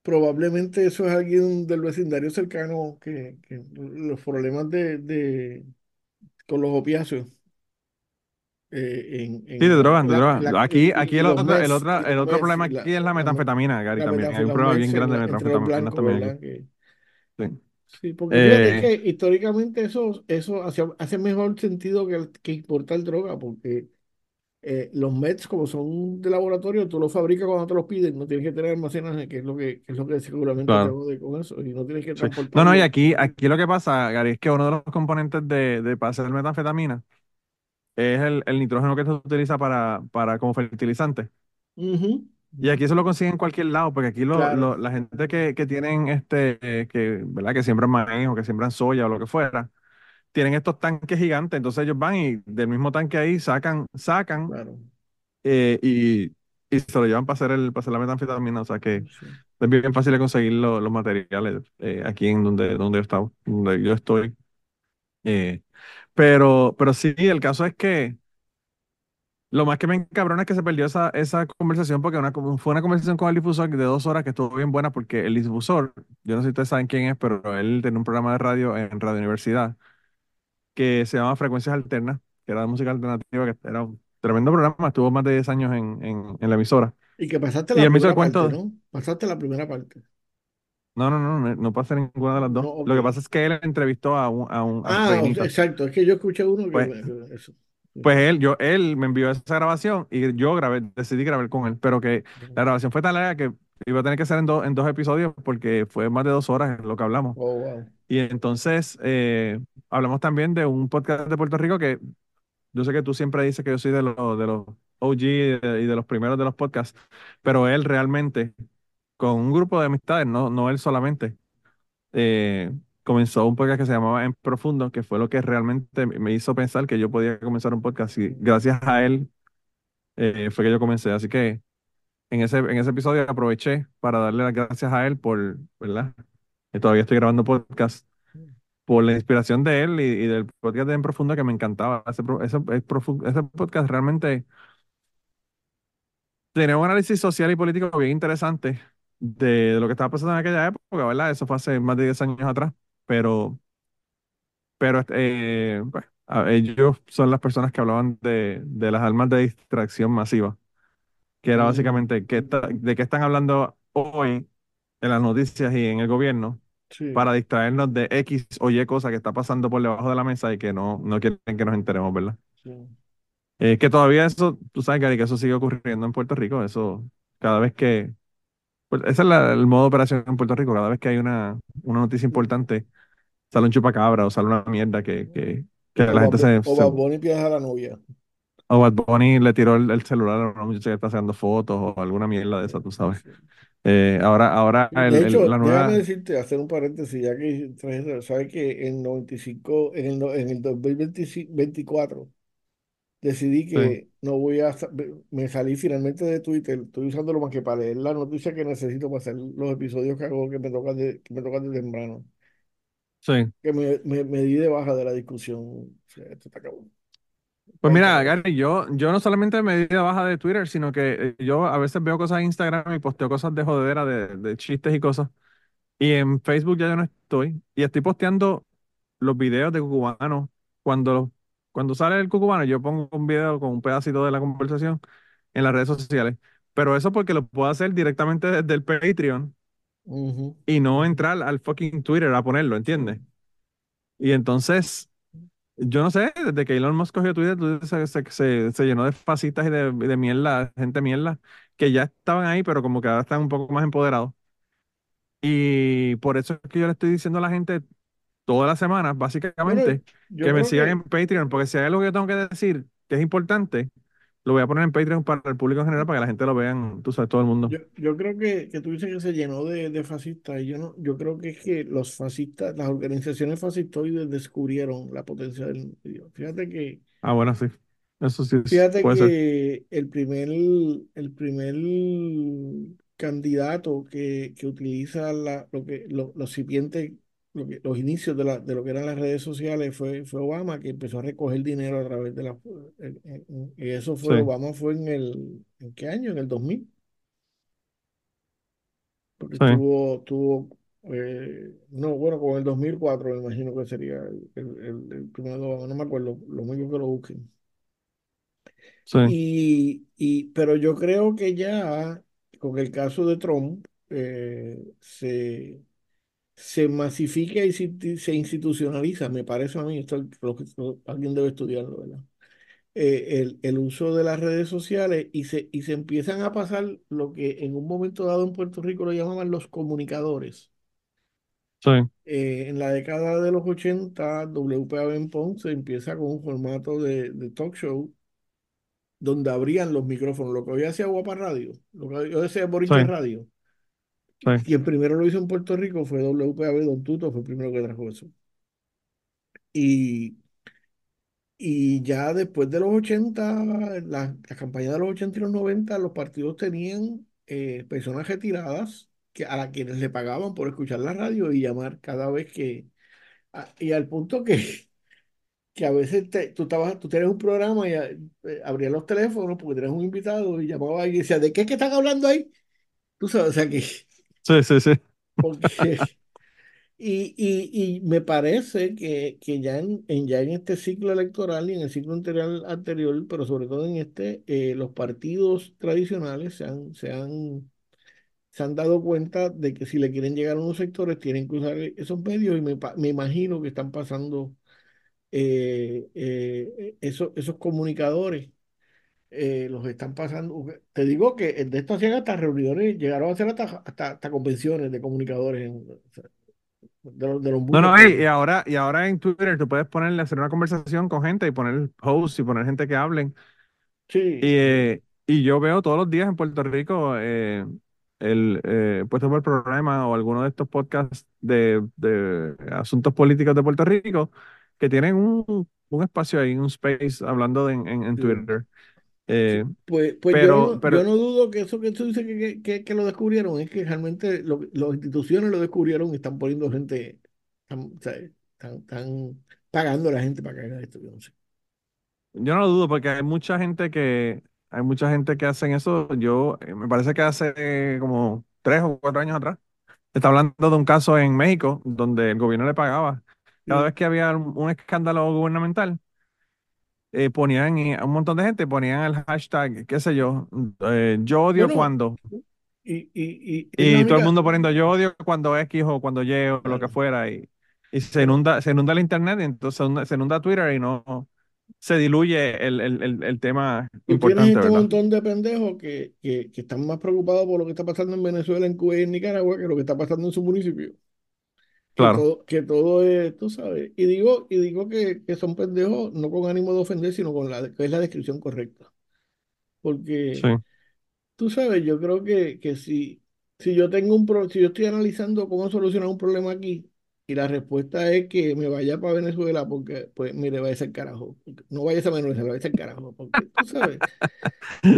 probablemente eso es alguien del vecindario cercano que, que los problemas de, de con los opiáceos. Eh, en, sí, de drogas, de drogas. Aquí, aquí el otro, el otro, el otro problema aquí es la metanfetamina, Gary, también. Hay un problema bien grande de metanfetamina también. Sí. Sí, porque fíjate eh, que históricamente eso, eso hace, hace mejor sentido que, que importar droga, porque eh, los METs, como son de laboratorio, tú los fabricas cuando te los piden, no tienes que tener almacenaje, que es lo que, que es lo que seguramente claro. con eso, y no tienes que transportar. No, no, y aquí, aquí lo que pasa, Gary, es que uno de los componentes de, de para hacer metanfetamina es el, el, nitrógeno que se utiliza para, para como fertilizante. Y aquí eso lo consiguen en cualquier lado, porque aquí lo, la gente que, que tienen este, que, ¿verdad? Que siembran maíz o que siembran soya o lo que fuera, tienen estos tanques gigantes, entonces ellos van y del mismo tanque ahí sacan, sacan eh, y, y, se lo llevan para hacer, el, para hacer la metanfetamina, o sea que es bien fácil de conseguir los materiales eh, aquí en donde, donde yo estaba, donde yo estoy. Eh, pero, pero sí, el caso es que lo más que me encabrona es que se perdió esa, esa conversación porque una, fue una conversación con el difusor de dos horas que estuvo bien buena porque el difusor, yo no sé si ustedes saben quién es, pero él tenía un programa de radio en Radio Universidad que se llama Frecuencias Alternas, que era de música alternativa, que era un tremendo programa, estuvo más de 10 años en, en, en la emisora. Y que pasaste la primera parte, ¿no? Pasaste la primera parte. No, no, no, no, pasa ninguna de las dos. Lo que pasa es que él entrevistó a un... A un ah, exacto, es que yo escuché uno que... Pues, eso. Pues él, yo, él me envió esa grabación y yo grabé, decidí grabar con él, pero que la grabación fue tan larga que iba a tener que ser en, en dos episodios porque fue más de dos horas lo que hablamos. Oh, y entonces eh, hablamos también de un podcast de Puerto Rico que yo sé que tú siempre dices que yo soy de los, de los OG y de, los primeros de los podcasts, pero él realmente, con un grupo de amistades, no, no él solamente, eh, comenzó un podcast que se llamaba En Profundo, que fue lo que realmente me hizo pensar que yo podía comenzar un podcast y gracias a él eh, fue que yo comencé. Así que en ese, en ese episodio aproveché para darle las gracias a él por, ¿verdad? Y todavía estoy grabando podcast por la inspiración de él y, del podcast de En Profundo que me encantaba. Ese, ese, ese podcast realmente tenía un análisis social y político bien interesante de, lo que estaba pasando en aquella época, ¿verdad? Eso fue hace más de 10 años atrás pero, pero eh, pues, ellos son las personas que hablaban de, de las armas de distracción masiva, que era básicamente que de qué están hablando hoy en las noticias y en el gobierno para distraernos de X o Y cosa que está pasando por debajo de la mesa y que no, no quieren que nos enteremos, ¿verdad? Sí. Eh, que todavía eso, tú sabes, Gary, que eso sigue ocurriendo en Puerto Rico, eso cada vez que... Pues, ese es el modo de operación en Puerto Rico, cada vez que hay una, una noticia importante sale un chupacabra o sale una mierda que, que, que la gente se... O Bad Bunny a la novia. O Bad Bunny le tiró el, celular a una muchacha que está haciendo fotos o alguna mierda de esa, tú sabes. Eh, ahora, ahora el, de hecho, la nueva... déjame decirte, hacer un paréntesis, ya que sabes que en 95, en el, en el 2024 decidí que no voy a, me salí finalmente de Twitter, estoy usándolo más que para leer la noticia que necesito para hacer los episodios que hago que me tocan de, que me tocan de temprano. Sí. Que me, me, me di de baja de la discusión. esto está acabando. Pues mira, Gary, yo, yo no solamente me di de baja de Twitter, sino que eh, yo a veces veo cosas en Instagram y posteo cosas de jodera, de, de chistes y cosas. Y en Facebook ya yo no estoy. Y estoy posteando los videos de cubanos cuando cuando sale el cucubano, yo pongo un video con un pedacito de la conversación en las redes sociales. Pero eso porque lo puedo hacer directamente desde el Patreon y no entrar al fucking Twitter a ponerlo, ¿entiendes? Y entonces, yo no sé, desde que Elon Musk cogió Twitter, se, se, se, llenó de fascistas y de, de mierda, gente mierda, que ya estaban ahí, pero como que ahora están un poco más empoderados. Y por eso es que yo le estoy diciendo a la gente, todas las semanas, básicamente, que me sigan en Patreon, porque si hay algo que yo tengo que decir que es importante, lo voy a poner en Patreon para el público en general, para que la gente lo vean, tú sabes, todo el mundo. Yo, creo que, que tú dices que se llenó de, fascistas, y yo no, yo creo que es que los fascistas, las organizaciones fascistoides descubrieron la potencia del medio. Fíjate que... Ah, bueno, sí. Eso sí. Fíjate que el primer, el primer candidato que, que utiliza la, lo que, lo, los los inicios de, la, de lo que eran las redes sociales fue, fue Obama que empezó a recoger dinero a través de la... Y eso fue, Obama fue en el... ¿En qué año? En el 2000. Porque tuvo, tuvo eh, no, bueno, con el 2004 me imagino que sería el, el, el primero de Obama, no me acuerdo, lo mismo que lo busquen. Y, y, pero yo creo que ya con el caso de Trump eh, se se masifica y se institucionaliza, me parece a mí, esto alguien debe estudiarlo, ¿verdad? Eh, el, el, uso de las redes sociales y se, y se empiezan a pasar lo que en un momento dado en Puerto Rico lo llamaban los comunicadores. Sí. Eh, en la década de los 80, WPAB en Ponce empieza con un formato de, de talk show donde abrían los micrófonos, lo que hoy hacía Guapa Radio, lo que hoy hacía Boris Radio. Quien primero lo hizo en Puerto Rico fue WPAB, Don Tuto fue el primero que trajo eso. Y, y ya después de los 80, la, la campaña de los 80 y los 90, los partidos tenían eh, personas retiradas que, a las quienes le pagaban por escuchar la radio y llamar cada vez que... y al punto que, que a veces tú, estabas, tú tienes un programa y eh, abrías los teléfonos porque tenías un invitado y llamaba y decía, ¿de qué es que están hablando ahí? Tú sabes, o sea que Sí, sí, sí. y, y, y, me parece que, que ya, en, ya en este ciclo electoral y en el ciclo anterior, anterior pero sobre todo en este, eh, los partidos tradicionales se han, se han, se han dado cuenta de que si le quieren llegar a unos sectores tienen que usar esos medios y me, me imagino que están pasando eh, eh, esos, esos comunicadores eh, los están pasando. Te digo que de esto hacían hasta reuniones, llegaron a hacer hasta, hasta, convenciones de comunicadores. de, los, de no, no, y, ahora, y ahora en Twitter tú puedes ponerle, hacer una conversación con gente y poner hosts y poner gente que hablen. Sí. Y, eh, y yo veo todos los días en Puerto Rico eh, el eh, puesto por el programa o alguno de estos podcasts de, de asuntos políticos de Puerto Rico que tienen un, un espacio ahí, un space hablando en, en, Twitter. Eh, pues pues yo, no, yo, no, dudo que eso que tú dices que, que, que lo descubrieron, es que realmente lo, las instituciones lo descubrieron y están poniendo gente, están, pagando a la gente para que haga esto. Yo no, sé. yo no lo dudo porque hay mucha gente que hay mucha gente que hacen eso. Yo eh, me parece que hace como tres o cuatro años atrás está hablando de un caso en México donde el gobierno le pagaba cada vez que había un escándalo gubernamental eh, ponían a un montón de gente, ponían el hashtag, qué sé yo, eh, yo odio cuando. Y, y, y, todo el mundo poniendo yo odio cuando X o cuando Y o lo que fuera. Y, y se inunda, se inunda el internet y entonces se inunda Twitter y no se diluye el, el, el, tema importante. Tienes un montón de pendejos que, que, que, están más preocupados por lo que está pasando en Venezuela, en Cuba y en Nicaragua que lo que está pasando en su municipio. Que todo, que todo es, tú sabes. Y digo, y digo que, que son pendejos, no con ánimo de ofender, sino con la que es la descripción correcta. Porque tú sabes, yo creo que, que si, si yo tengo un pro, si yo estoy analizando cómo solucionar un problema aquí, y la respuesta es que me vaya para Venezuela porque, pues, mire, vaya a ser carajo. No vaya a Venezuela, vaya a ser carajo. Porque, tú sabes.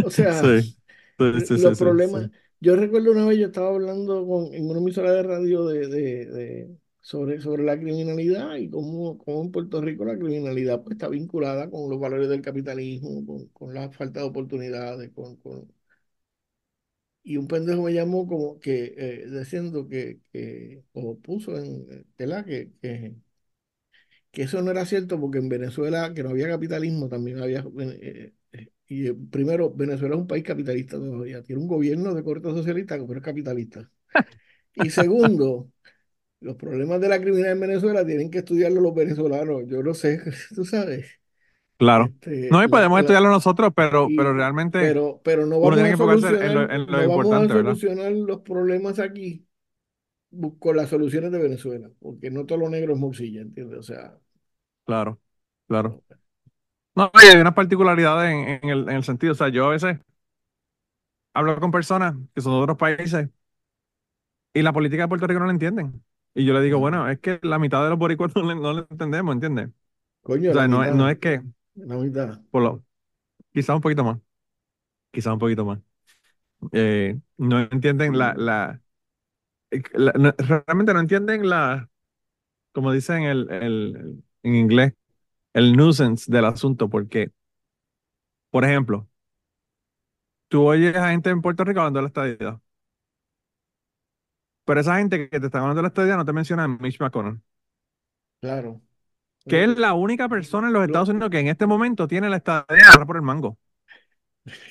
O sea, los problemas. Yo recuerdo una vez yo estaba hablando con, en una emisora de radio de, de, sobre, sobre la criminalidad y cómo, cómo, en Puerto Rico la criminalidad pues, está vinculada con los valores del capitalismo, con, con la falta de oportunidades, con, con, y un pendejo me llamó como que eh, diciendo que, que, o puso en tela que, que, que, eso no era cierto porque en Venezuela, que no había capitalismo, también había... Eh, eh, y primero, Venezuela es un país capitalista todavía, tiene un gobierno de corte socialista, pero es capitalista. Y segundo, los problemas de la criminalidad en Venezuela tienen que estudiarlo los venezolanos, yo no sé, tú sabes. Claro. Este, no, y podemos estudiarlo nosotros, pero, pero realmente pero, pero no vamos a solucionar, en lo, importante, vamos a solucionar los problemas aquí con las soluciones de Venezuela, porque no todo lo negro es morcilla, ¿entiendes? O sea. Claro, claro. No, hay una particularidad en, en, el, en el sentido, o sea, yo a veces hablo con personas que son de otros países y la política de Puerto Rico no la entienden. Y yo le digo, bueno, es que la mitad de los boricuas no, no la entendemos, ¿entiendes? Coño, o sea, no, no es que la Por lo, quizá un poquito más. Quizá un poquito más. Eh, no entienden la, la, realmente no entienden la, como dicen el, el, en inglés, el nuisance del asunto, porque, por ejemplo, tú oyes a gente en Puerto Rico hablando de la estadía pero esa gente que te está hablando de la estadía no te menciona a Mitch McConnell. Claro que es la única persona en los Estados Unidos que en este momento tiene la estadía por el mango.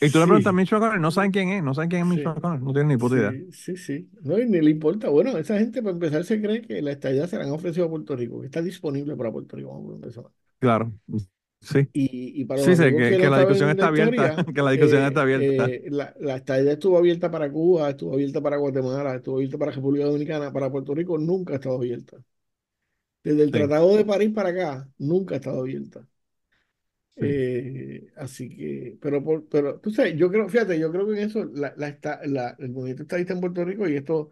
Y tú le preguntas a Mitch McConnell, no saben quién es, no saben quién es Mitch McConnell, no tienen ni puta idea. Sí, sí, no, y ni le importa. Bueno, esa gente para empezar se cree que la estadía se la han ofrecido a Puerto Rico, que está disponible para Puerto Rico. Claro, sí. Y, y para sí, sé que, la discusión está abierta, que la discusión está abierta. Eh, la, la estadía estuvo abierta para Cuba, estuvo abierta para Guatemala, estuvo abierta para República Dominicana, para Puerto Rico nunca ha estado abierta. Desde el Tratado de París para acá, nunca ha estado abierta. Eh, así que, pero, pero tú sabes, yo creo, fíjate, yo creo que en eso la, la, el movimiento estadista en Puerto Rico, y esto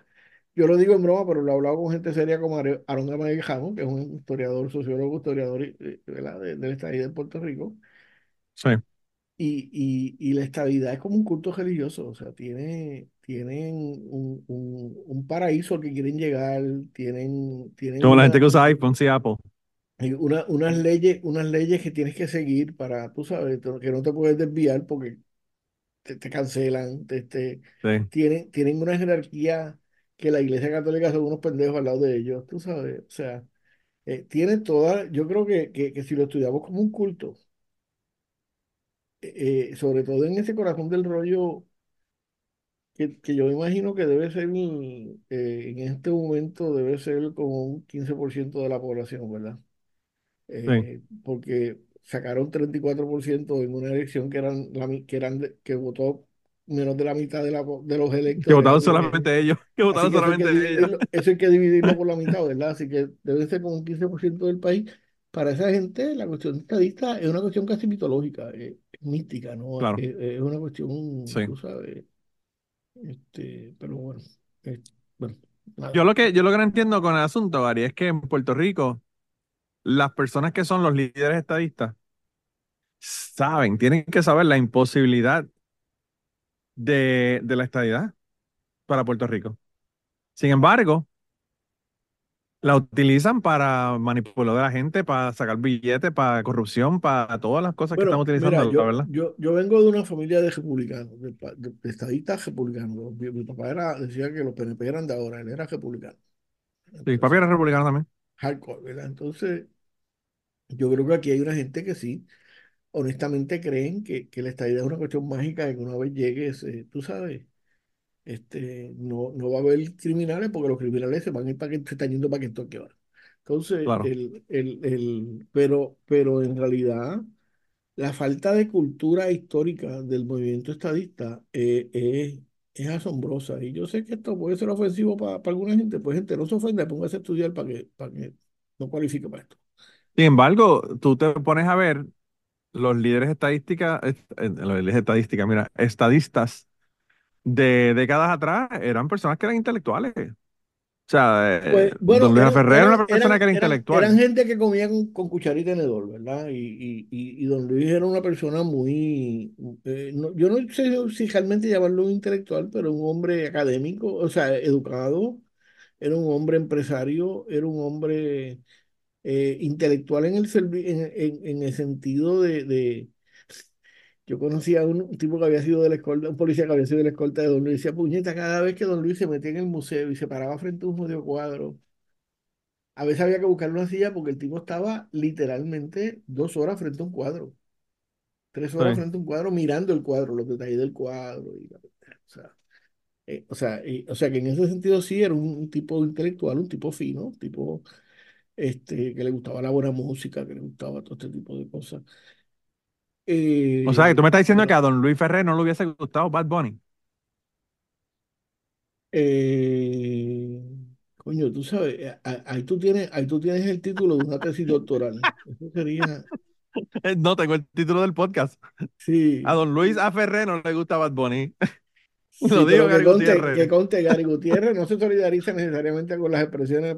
yo lo digo en broma, pero lo he hablado con gente seria como Aaron Gamayejano, que es un historiador, sociólogo, historiador eh, del estadista de Puerto Rico. Sí. Y, y, y, la estabilidad es como un culto religioso, o sea, tiene, tienen un, un, paraíso al que quieren llegar, tienen... tienen como la gente que usa iPhone, sí, Apple. Una, unas, leyes, unas leyes que tienes que seguir para, tú sabes, que no te puedes desviar porque te, cancelan, te, tienen, tienen una jerarquía que la Iglesia Católica son unos pendejos al lado de ellos, tú sabes, o sea, eh, tienen toda, yo creo que, que, que si lo estudiamos como un culto, eh, sobre todo en ese corazón del rollo que, que yo imagino que debe ser, eh, en este momento, debe ser como un 15% de la población, ¿verdad? Eh, porque sacaron 34% en una elección que eran, que eran que votó menos de la mitad de, la, de los electos. Que votaron solamente ellos. Que votaron solamente ellos. Eso hay que dividirlo por la mitad, ¿verdad? Así que debe ser como un 15% del país para esa gente la cuestión estadista es una cuestión casi mitológica, es, mística, ¿no? Es, una cuestión, tú sabes, este, pero bueno, bueno Yo lo que yo lo que no entiendo con el asunto, Gary, es que en Puerto Rico las personas que son los líderes estadistas saben, tienen que saber la imposibilidad de, de la estadidad para Puerto Rico. Sin embargo, la utilizan para manipular a la gente, para sacar billetes, para corrupción, para todas las cosas que están utilizando, yo, ¿verdad? Yo, yo, vengo de una familia de republicanos, de, estadistas republicanos. Mi, papá era, decía que los PNP eran de ahora, él era republicano. sí, papi era republicano también. Hardcore, ¿verdad? Entonces, yo creo que aquí hay una gente que sí, honestamente creen que, que la estadidad es una cuestión mágica y que una vez llegue, tú sabes, este, no, no va a haber criminales porque los criminales se van a ir para que se están yendo para Kentucky ahora. Entonces, el, el, el, pero, pero en realidad la falta de cultura histórica del movimiento estadista eh, es, es asombrosa. Y yo sé que esto puede ser ofensivo para, alguna gente, pues gente no se ofende, póngase a estudiar para que, para que no cualifique para esto. Sin embargo, tú te pones a ver los líderes estadísticas, los líderes estadísticas, mira, estadistas de décadas atrás eran personas que eran intelectuales. O sea, eh, pues, bueno, don Luis Ferrer era una persona que era intelectual. Eran gente que comía con, con cuchara y tenedor, ¿verdad? Y, y, y, don Luis era una persona muy... Eh, yo no sé si realmente llamarlo un intelectual, pero un hombre académico, o sea, educado, era un hombre empresario, era un hombre eh, intelectual en el, en, en, el sentido de, Yo conocía a un, tipo que había sido de la escolta, un policía que había sido de la escolta de Don Luis, decía, puñeta, cada vez que Don Luis se metía en el museo y se paraba frente a un jodido cuadro, a veces había que buscar una silla porque el tipo estaba literalmente dos horas frente a un cuadro. Tres horas frente a un cuadro mirando el cuadro, los detalles del cuadro. Y, o sea, eh, o, sea, o sea que en ese sentido sí era un tipo intelectual, un tipo fino, un tipo este, que le gustaba la buena música, que le gustaba todo este tipo de cosas. o sea, que tú me estás diciendo que a don Luis Ferrer no le hubiese gustado Bad Bunny. Eh, coño, tú sabes, eh, ahí tú tienes, ahí tú tienes el título de una tesis doctoral. Eso sería. No, tengo el título del podcast. Sí. A don Luis A. Ferrer no le gusta Bad Bunny. Lo digo, que, conte, que conte, Gary Gutiérrez no se solidariza necesariamente con las expresiones,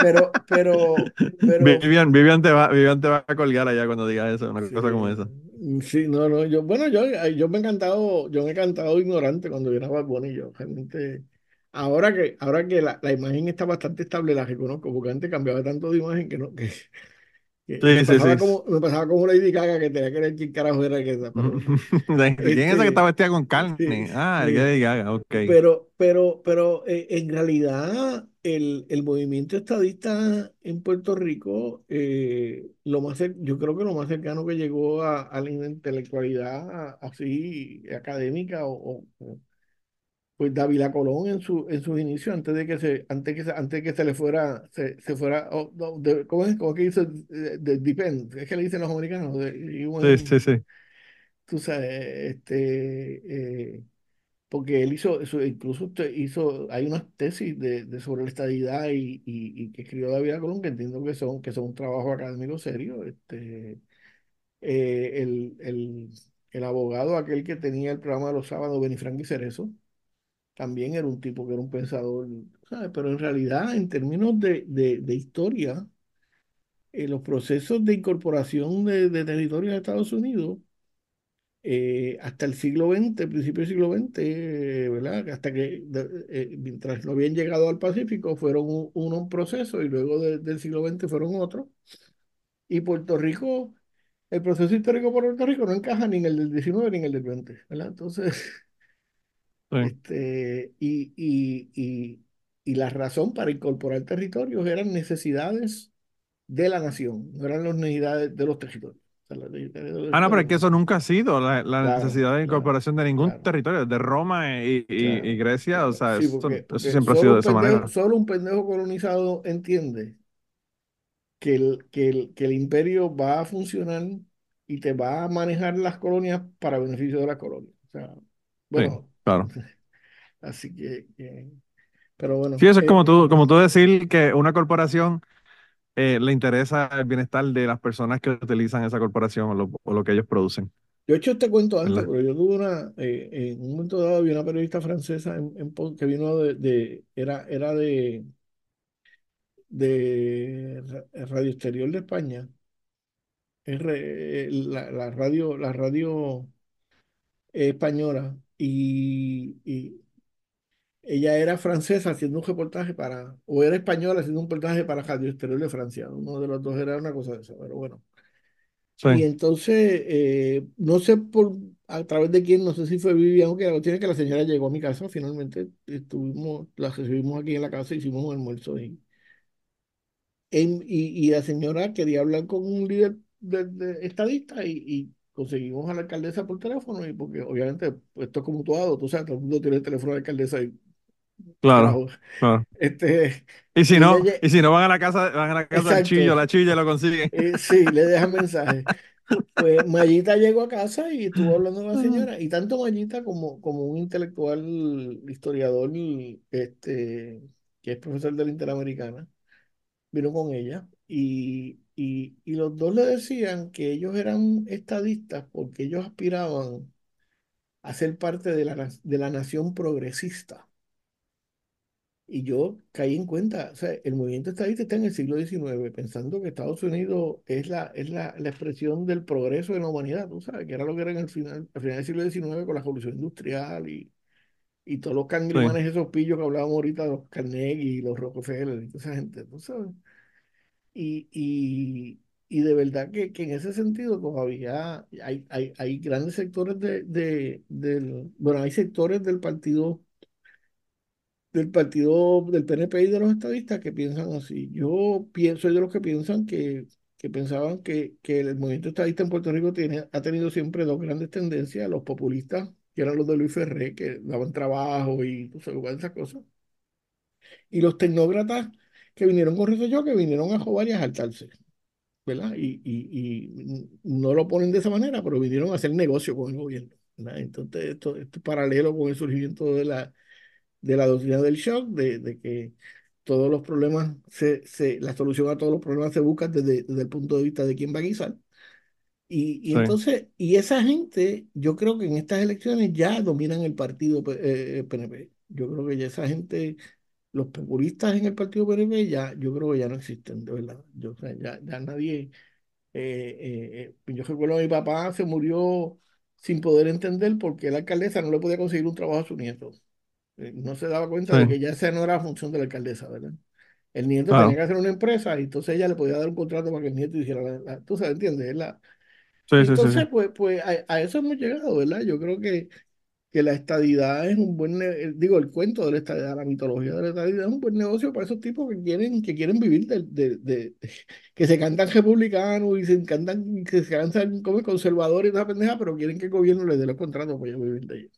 pero, pero, pero Vivian, Vivian, te va, Vivian te va a colgar allá cuando digas eso, una cosa como esa. Sí, no, no, yo, bueno, yo, yo me he encantado, yo me he encantado ignorante cuando yo era Bad Bunny, yo realmente, ahora que, ahora que la, la, imagen está bastante estable, la reconozco, porque antes cambiaba tanto de imagen que no, que, Sí, me, sí, pasaba sí. Como, me pasaba como Lady Gaga que tenía que ver quién carajo era que esa. Pero, ¿Quién es esa que estaba vestida con carne? ah, el Lady Gaga, ok. Pero, pero, pero eh, en realidad el, el, movimiento estadista en Puerto Rico, eh, lo más yo creo que lo más cercano que llegó a, a la intelectualidad así académica o, o pues Dávila Colón en su en sus inicios antes de que se antes que se, antes que se le fuera se, se fuera oh, ¿cómo es cómo que dice de, depend es que le dicen los americanos sí sí sí. Tú sabes este eh, porque él hizo eso incluso hizo hay unas tesis de, de sobre la estadidad y, y, y, que escribió Dávila Colón que entiendo que son que son un trabajo académico serio este eh, el, el, el abogado aquel que tenía el programa de los sábados Benifranqui Cerezo también era un tipo que era un pensador, ¿sabes? Pero en realidad, en términos de, de, historia, eh, los procesos de incorporación de, de territorios de Estados Unidos, eh, hasta el siglo XX, principio del siglo XX, eh, ¿verdad? Hasta que, mientras no habían llegado al Pacífico, fueron un, un proceso y luego del siglo XX fueron otros. Y Puerto Rico, el proceso histórico por Puerto Rico no encaja ni en el del 19 ni en el del 20, ¿verdad? Entonces... Este, y, y, y, y, la razón para incorporar territorios eran necesidades de la nación, no eran las necesidades de los territorios. ah, no, pero es que eso nunca ha sido la, la necesidad de incorporación de ningún territorio, de Roma y, y Grecia, o sea, eso, siempre ha sido de esa manera. Solo un pendejo colonizado entiende que el, que, el, que el imperio va a funcionar y te va a manejar las colonias para beneficio de la colonia. O sea, bueno, Claro. Así que, pero bueno. Sí, eso es como eh, tú, como tú decir que una corporación eh, le interesa el bienestar de las personas que utilizan esa corporación o lo, que ellos producen. Yo he hecho este cuento antes, pero yo tuve una, eh, en un momento dado había una periodista francesa en, que vino de, era, era de, de Radio Exterior de España, la, la radio, la radio española, y, ella era francesa haciendo un reportaje para, o era española haciendo un reportaje para Radio Exterior de Francia. Uno de los dos era una cosa de eso, pero bueno. Y entonces, eh, no sé por a través de quién, no sé si fue Vivian que la cuestión que la señora llegó a mi casa, finalmente estuvimos, la recibimos aquí en la casa, hicimos un almuerzo y, y, la señora quería hablar con un líder de, estadista y conseguimos a la alcaldesa por teléfono y porque obviamente pues, esto es como todo, tú sabes, todo el mundo tiene el teléfono de la alcaldesa y Claro, Este, y si no, y si no van a la casa, van a la casa del chillo, la chilla lo consiguen. Eh, sí, le dejan mensaje. Pues Mayita llegó a casa y estuvo hablando con la señora, y tanto Mayita como, como un intelectual historiador este, que es profesor de la Interamericana, vino con ella y, y, y los dos le decían que ellos eran estadistas porque ellos aspiraban a ser parte de la, de la nación progresista. Y yo caí en cuenta, o sea, el movimiento estadista está en el siglo XIX, pensando que Estados Unidos es la, es la, la expresión del progreso de la humanidad, tú sabes, que era lo que era en el final, al final del siglo XIX con la revolución industrial y, y todos los cangrimanes, esos pillos que hablábamos ahorita, los Carnegie los Rockefeller y toda esa gente, tú sabes. Y, y, y de verdad que, que, en ese sentido todavía hay, hay, hay grandes sectores de, de, del, bueno, hay sectores del partido del partido del PNP y de los estadistas que piensan así. Yo pienso, soy de los que piensan que, que pensaban que, que el movimiento estadista en Puerto Rico tiene, ha tenido siempre dos grandes tendencias, los populistas, que eran los de Luis Ferré, que daban trabajo y sabes, esas cosas, y los tecnócratas que vinieron con yo que vinieron a jugar y a saltarse. ¿verdad? Y, y, y, no lo ponen de esa manera, pero vinieron a hacer negocio con el gobierno. ¿verdad? Entonces, esto, esto es paralelo con el surgimiento de la, de la doctrina del shock, de, de que todos los problemas, se, se, la solución a todos los problemas se busca desde, desde el punto de vista de quién va a guisar. Y, y entonces, y esa gente, yo creo que en estas elecciones ya dominan el partido PNP. Eh, yo creo que ya esa gente, los populistas en el partido PNP, ya, yo creo que ya no existen, de verdad. Yo, o sea, ya, ya nadie. Eh, eh, yo recuerdo a mi papá se murió sin poder entender porque la alcaldesa no le podía conseguir un trabajo a su nieto. Eh, no se daba cuenta de que ya esa no era función de la alcaldesa, ¿verdad? El nieto tenía que hacer una empresa y entonces ella le podía dar un contrato para que el nieto hiciera la... tú sabes, ¿entiendes? La, entonces, pues, pues a, eso hemos llegado, ¿verdad? Yo creo que, que la estadidad es un buen, digo, el cuento de la estadidad, la mitología de la estadidad es un buen negocio para esos tipos que quieren, que quieren vivir de, que se cantan republicanos y se encantan, que se cansan como conservadores y esa pendeja, pero quieren que el gobierno les dé los contratos para vivir de ellos.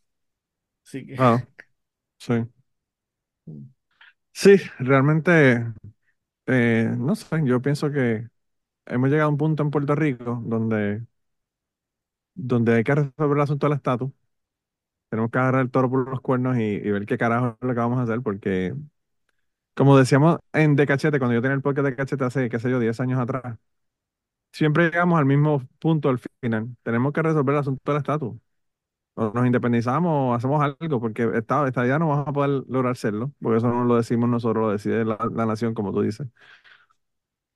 Así que. Ah. Sí. Sí, realmente, eh, no sé, yo pienso que hemos llegado a un punto en Puerto Rico donde, donde hay que resolver el asunto del estatus. Tenemos que agarrar el toro por los cuernos y, ver qué carajo es lo que vamos a hacer, porque, como decíamos en De Cachete, cuando yo tenía el podcast de Cachete hace, qué sé yo, 10 años atrás, siempre llegamos al mismo punto al final. Tenemos que resolver el asunto del estatus o nos independizamos o hacemos algo, porque esta, esta idea no vamos a poder lograr hacerlo, porque eso no lo decimos nosotros, lo decide la, nación, como tú dices.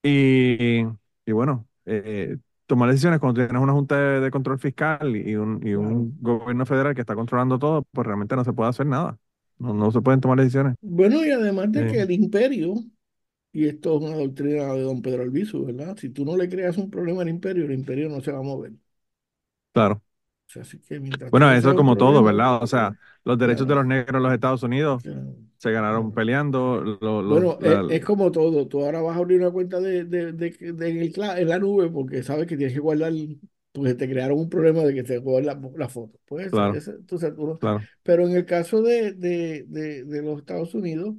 Y, y bueno, eh, tomar decisiones cuando tienes una junta de, control fiscal y un, y un gobierno federal que está controlando todo, pues realmente no se puede hacer nada. No, no se pueden tomar decisiones. Bueno, y además de que el imperio, y esto es una doctrina de don Pedro Albizu, ¿verdad? Si tú no le creas un problema al imperio, el imperio no se va a mover. Claro bueno, eso es como todo, ¿verdad? O sea, los derechos de los negros en los Estados Unidos se ganaron peleando. bueno, es, como todo. Tú ahora vas a abrir una cuenta de, de, de, en, la nube porque sabes que tienes que guardar, porque te crearon un problema de que te guardan la, la foto. Pues, Pero en el caso de, de los Estados Unidos,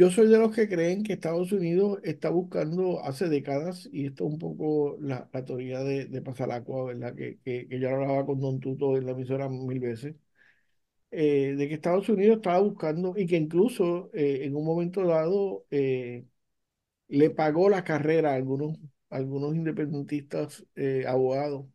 yo soy de los que creen que Estados Unidos está buscando hace décadas, y esto es un poco la, teoría de, de Pasalacua, ¿verdad? Que, que, que, yo hablaba con Don Tuto en la emisora mil veces, eh, de que Estados Unidos estaba buscando y que incluso eh, en un momento dado eh, le pagó la carrera a algunos, algunos independentistas abogados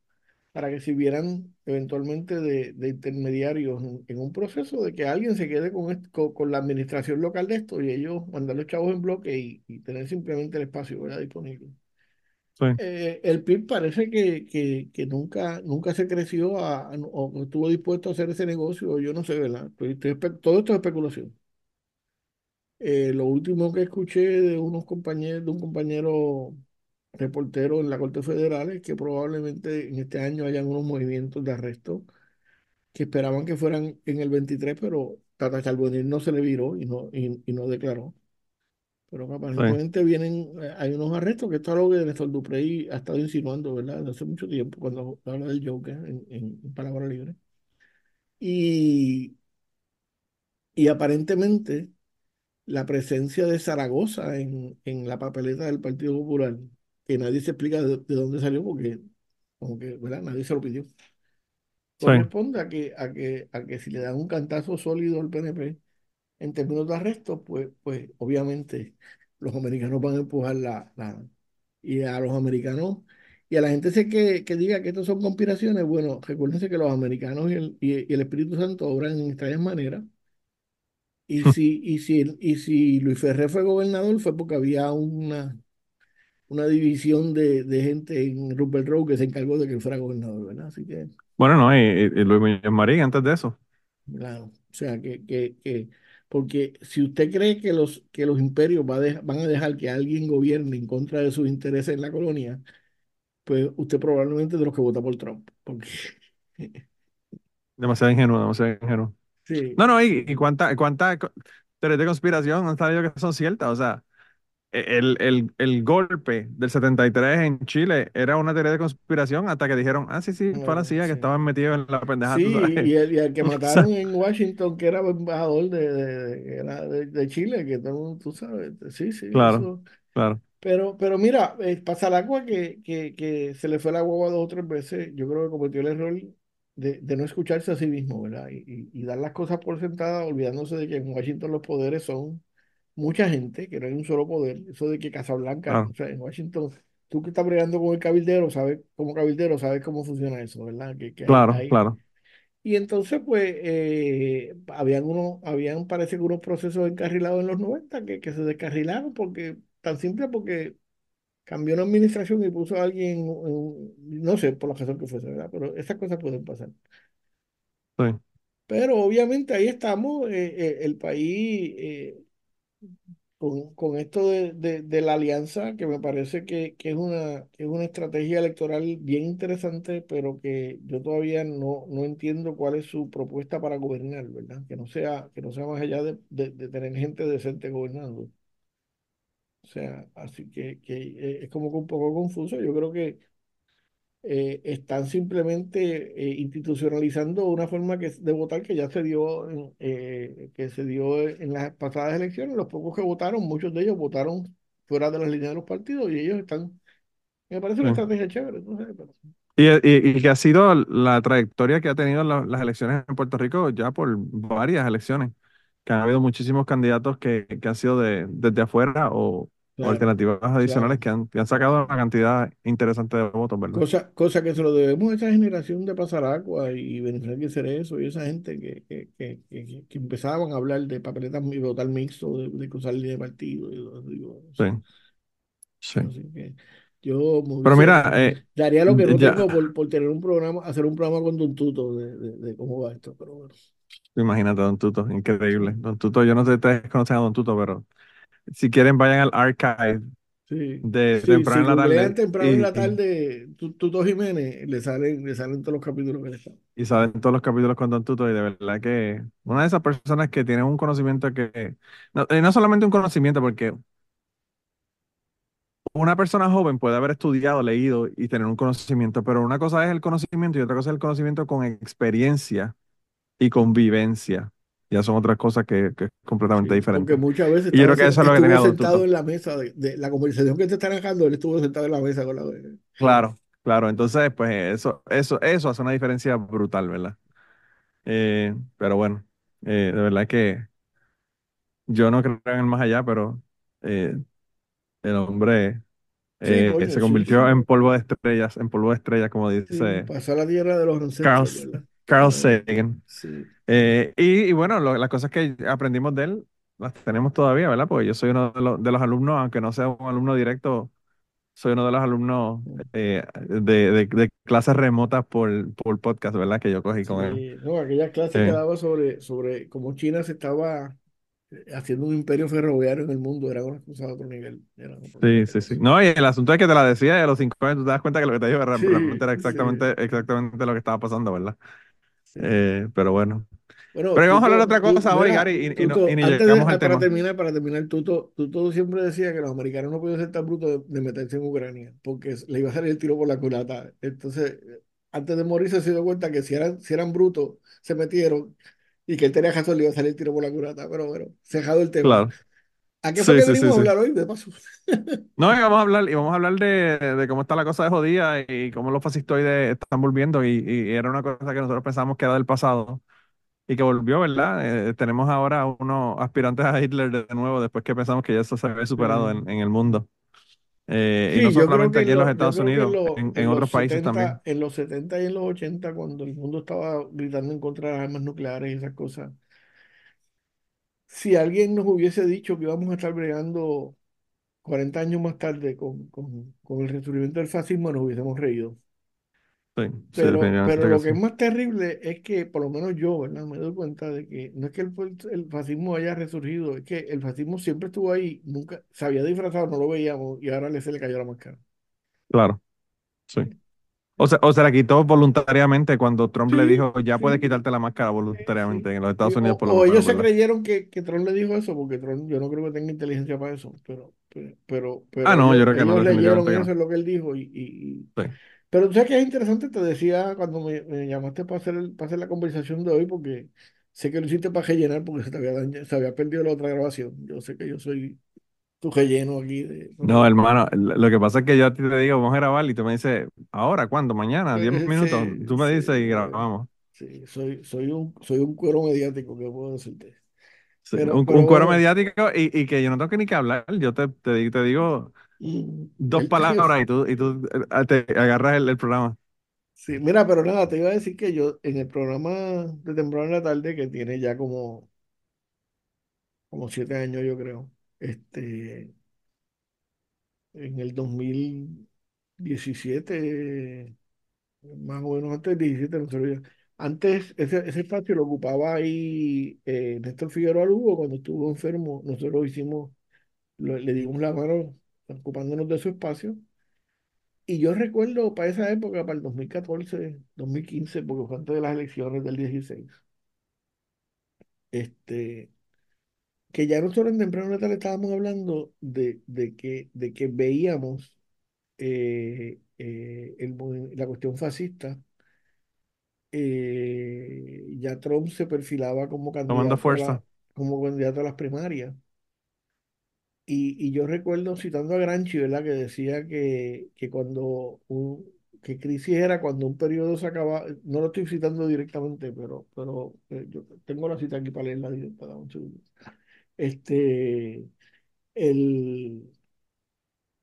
para que sirvieran eventualmente de, de intermediarios en, un proceso de que alguien se quede con, con, la administración local de esto y ellos mandar los chavos en bloque y, tener simplemente el espacio ¿verdad? disponible. Eh, el PIB parece que, que, que, nunca, nunca se creció a, o estuvo dispuesto a hacer ese negocio, yo no sé, ¿verdad? todo esto es especulación. Eh, lo último que escuché de unos compañeros, de un compañero reporteros en la Corte Federal es que probablemente en este año hayan unos movimientos de arresto que esperaban que fueran en el 23, pero Tata Charbonnier no se le viró y no, y, no declaró. Pero aparentemente vienen, eh, hay unos arrestos, que esto es algo que Néstor Duprey ha estado insinuando, ¿verdad? Desde hace mucho tiempo, cuando habla del Joker en, en, Palabra Libre. Y, y aparentemente la presencia de Zaragoza en, en la papeleta del Partido Popular que nadie se explica de, dónde salió, porque como que, ¿verdad? Nadie se lo pidió. Corresponde a que, a que, a que si le dan un cantazo sólido al PNP en términos de arresto, pues, pues obviamente los americanos van a empujar la, la y a los americanos y a la gente sé que, que diga que esto son conspiraciones, bueno, recuérdense que los americanos y el, y, el Espíritu Santo obran en extrañas maneras. Y si, y si, y si Luis Ferré fue gobernador fue porque había una, una división de, de gente en Rupert Road que se encargó de que él fuera gobernador, ¿verdad? Así que... Bueno, no, y, Luis Muñoz Marín antes de eso. Claro, o sea, que, que, que porque si usted cree que los, que los imperios va van a dejar que alguien gobierne en contra de sus intereses en la colonia, pues usted probablemente es de los que vota por Trump. Porque... demasiado ingenuo, demasiado ingenuo. Sí. No, no, y, y cuántas cuánta teorías de conspiración han salido que son ciertas. O sea, el, el, el, golpe del 73 en Chile era una teoría de conspiración hasta que dijeron, ah, sí, sí, fue la CIA que estaban metidos en la pendejada. Sí, y el, y el, que mataron en Washington, que era embajador de, de, de, Chile, que todo, tú sabes, sí, sí. Claro, claro. Pero, pero mira, eh, pasa el agua que, que, que, se le fue la hueva dos o tres veces. Yo creo que cometió el error de, de no escucharse a sí mismo, ¿verdad? Y, y, dar las cosas por sentadas, olvidándose de que en Washington los poderes son mucha gente, que no hay un solo poder. Eso de que Casablanca, o sea, en Washington, tú que estás bregando con el cabildero, sabes, como cabildero, sabes cómo funciona eso, ¿verdad? Que, claro, claro. Y entonces, pues, eh, habían unos, habían, parece que unos procesos encarrilados en los 90 que, que se descarrilaron porque Tan simple porque cambió una administración y puso a alguien, no sé por la razón que fuese, ¿verdad? Pero esas cosas pueden pasar. Sí. Pero obviamente ahí estamos, eh, eh, el país, eh, con, con, esto de, de, la alianza, que me parece que, que, es una, es una estrategia electoral bien interesante, pero que yo todavía no, no entiendo cuál es su propuesta para gobernar, ¿verdad? Que no sea, que no sea más allá de, de, de tener gente decente gobernando. O sea, así que, que eh, es como que un poco confuso. Yo creo que eh, están simplemente eh, institucionalizando una forma que, de votar que ya se dio, en, que se dio en las pasadas elecciones. Los pocos que votaron, muchos de ellos votaron fuera de las líneas de los partidos y ellos están. Me parece una estrategia chévere. No sé, y, y, que ha sido la trayectoria que ha tenido las elecciones en Puerto Rico ya por varias elecciones, que han habido muchísimos candidatos que, que han sido de, desde afuera o, alternativas adicionales que, han, sacado una cantidad interesante de votos, ¿verdad? Cosa, cosa que se lo debemos a esa generación de Pasaragua y Beneficio eso y esa gente que, que, que, que, empezaban a hablar de papeletas y votar mixto, de, de cruzar línea de partido. sí. Sí. yo Pero mira, eh, daría lo que no tengo por, por, tener un programa, hacer un programa con Don Tuto de, de, cómo va esto, pero bueno. Imagínate, Don Tuto, increíble. Don Tuto, yo no sé si ustedes conocen a Don Tuto, pero si quieren, vayan al archive de temprano en la tarde. temprano en la tarde, Tuto Jiménez, le salen, le salen todos los capítulos que están. Y salen todos los capítulos con Don Tuto, y de verdad que una de esas personas que tiene un conocimiento que. No, no solamente un conocimiento, porque una persona joven puede haber estudiado, leído y tener un conocimiento, pero una cosa es el conocimiento y otra cosa es el conocimiento con experiencia y convivencia. Ya son otras cosas que, que es completamente diferente. Porque muchas veces y yo creo que eso es lo que estuvo sentado en la mesa de, la conversación que te está dejando, él estuvo sentado en la mesa con la Claro, claro. Entonces, pues eso, eso, eso hace una diferencia brutal, ¿verdad? Eh, pero bueno, eh, de verdad que yo no creo en el más allá, pero eh, el hombre se convirtió en polvo de estrellas, en polvo de estrellas, como dice. pasó a la tierra de los ancestros. Carl Sagan. Eh, y, bueno, las cosas que aprendimos de él las tenemos todavía, ¿verdad? Porque yo soy uno de los, alumnos, aunque no sea un alumno directo, soy uno de los alumnos eh, de, clases remotas por, por podcast, ¿verdad? Que yo cogí con él. No, aquella clase que daba sobre, sobre cómo China se estaba haciendo un imperio ferroviario en el mundo era una cosa de otro nivel. sí, sí, sí. No, y el asunto es que te la decía de los cinco años, tú te das cuenta que lo que te dijo realmente era exactamente, exactamente lo que estaba pasando, ¿verdad? Eh, pero bueno. pero vamos a hablar de otra cosa hoy, Gary, y, llegamos al para Terminar, para terminar, tú, todo siempre decía que los americanos no podían ser tan brutos de, meterse en Ucrania, porque le iba a salir el tiro por la culata. Entonces, antes de morir se dio cuenta que si eran, si eran brutos, se metieron y que él tenía razón, le iba a salir el tiro por la culata. Pero bueno, cejado el tema. Claro. ¿A qué fue que venimos a hablar hoy? De paso. No, y vamos a hablar, y vamos a hablar de, cómo está la cosa de jodida y cómo los fascistoides están volviendo. Y, era una cosa que nosotros pensamos que era del pasado y que volvió, ¿verdad? Eh, tenemos ahora unos aspirantes a Hitler de nuevo después que pensamos que ya eso se había superado en, el mundo. Eh, y no solamente aquí en los Estados Unidos, en, otros países también. En los 70 y en los 80, cuando el mundo estaba gritando en contra de las armas nucleares y esas cosas, si alguien nos hubiese dicho que íbamos a estar bregando 40 años más tarde con, el resurgimiento del fascismo, nos hubiésemos reído. Sí, pero, pero lo que es más terrible es que, por lo menos yo, ¿verdad? Me doy cuenta de que no es que el, fascismo haya resurgido, es que el fascismo siempre estuvo ahí, nunca se había disfrazado, no lo veíamos y ahora le se le cayó la máscara. Claro, sí. O se, o se la quitó voluntariamente cuando Trump le dijo, ya puedes quitarte la máscara voluntariamente en los Estados Unidos. Por lo o ellos se creyeron que, que, Trump le dijo eso, porque Trump yo no creo que tenga inteligencia para eso, pero, pero, pero, ah, no, yo creo que no, leyeron eso es lo que él dijo. Y, y, Pero tú sabes que es interesante, te decía cuando me, me llamaste para hacer, para hacer la conversación de hoy, porque sé que lo hiciste para rellenar porque se, te había, se había perdido la otra grabación. Yo sé que yo soy tu relleno aquí. De, no, hermano, lo que pasa es que yo a ti te digo, vamos a grabar y tú me dices, ahora, ¿cuándo? Mañana, 10 eh, minutos. tú me dices y grabamos. Sí, soy, soy, un, soy un cuero mediático, ¿qué puedo decirte? un, cuero mediático y, y, que yo no tengo que ni que hablar. Yo te, te, te digo mm, dos palabras y tú, y tú eh, te agarras el, el, programa. Sí, mira, pero nada, te iba a decir que yo en el programa de temprano en la tarde, que tiene ya como, como siete años, yo creo este, en el 2017, más o menos antes del 17, no sé, antes ese, ese, espacio lo ocupaba ahí eh, Néstor Figueroa Lugo cuando estuvo enfermo. Nosotros hicimos, le dimos la mano ocupándonos de su espacio. Y yo recuerdo para esa época, para el 2014, 2015, porque fue antes de las elecciones del 16, este, que ya nosotros en temprano natal estábamos hablando de, de, que, de que veíamos eh, eh, la cuestión fascista. Eh, ya Trump se perfilaba como candidato, fuerza. como candidato a las primarias. Y, y, yo recuerdo citando a Granchi, ¿verdad? Que decía que, que cuando un, que crisis era cuando un periodo se acaba, no lo estoy citando directamente, pero, pero yo tengo la cita aquí para leerla directa, un segundo este, el,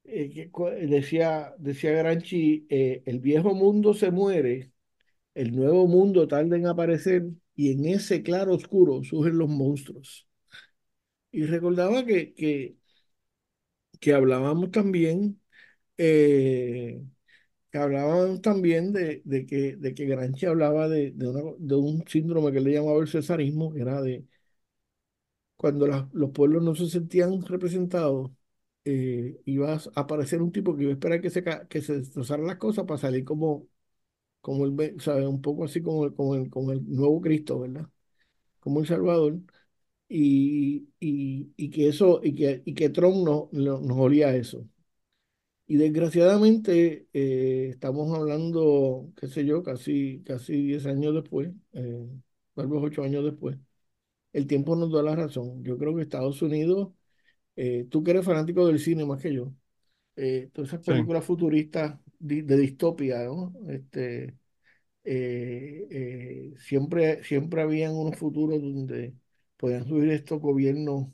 eh, decía, decía Granchi, eh, el viejo mundo se muere, el nuevo mundo tarda en aparecer y en ese claro oscuro surgen los monstruos. Y recordaba que, que, que hablábamos también, eh, que hablábamos también de, de, que, de que Granchi hablaba de, de, de un síndrome que le llamaba el cesarismo, que era de cuando los pueblos no se sentían representados, eh, iba a aparecer un tipo que iba a esperar que se, que se destrozaran las cosas para salir como, como el, ¿sabe? un poco así como el, como el, como el nuevo Cristo, ¿verdad? Como el Salvador. Y, y, y que eso, y que, y que Trump no, nos olía eso. Y desgraciadamente eh, estamos hablando, qué sé yo, casi, casi 10 años después, eh, tal vez 8 años después el tiempo nos da la razón. Yo creo que Estados Unidos, eh, tú que eres fanático del cine más que yo, eh, todas esas películas futuristas de, distopia, ¿no? Este, eh, siempre, siempre habían unos futuros donde podían subir estos gobiernos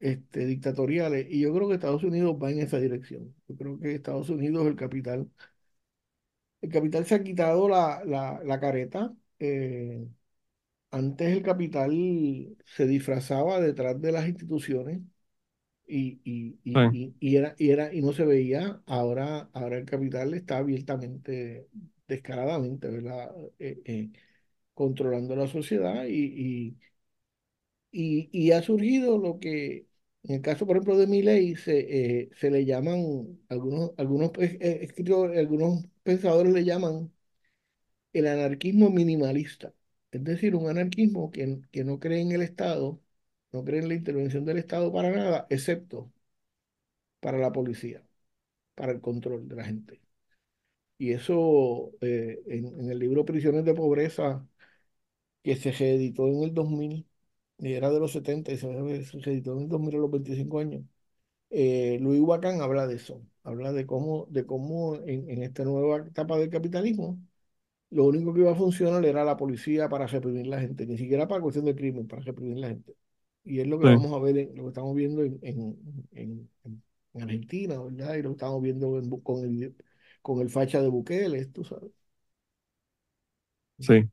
este, dictatoriales y yo creo que Estados Unidos va en esa dirección. Yo creo que Estados Unidos, el capital, el capital se ha quitado la, la, la careta. Antes el capital se disfrazaba detrás de las instituciones y, y, y, y, era, y, era, y no se veía. Ahora, ahora el capital está abiertamente, descaradamente, ¿verdad? Eh, eh, controlando la sociedad y, y, ha surgido lo que, en el caso, por ejemplo, de mi ley, se, eh, se le llaman, algunos, algunos, escritores, algunos pensadores le llaman el anarquismo minimalista. Es decir, un anarquismo que, que no cree en el Estado, no cree en la intervención del Estado para nada, excepto para la policía, para el control de la gente. Y eso eh, en, el libro Prisiones de Pobreza, que se reeditó en el 2000, y era de los 70 y se editó en 2000 a los 25 años. Eh, Luis Huacán habla de eso, habla de cómo, de cómo en, en esta nueva etapa del capitalismo lo único que iba a funcionar era la policía para reprimir la gente, ni siquiera para cuestión de crimen, para reprimir la gente. Y es lo que vamos a ver, lo que estamos viendo en, en, en, Argentina, ¿verdad? Y lo estamos viendo con, el, con el facha de Bukele, tú sabes. Sí.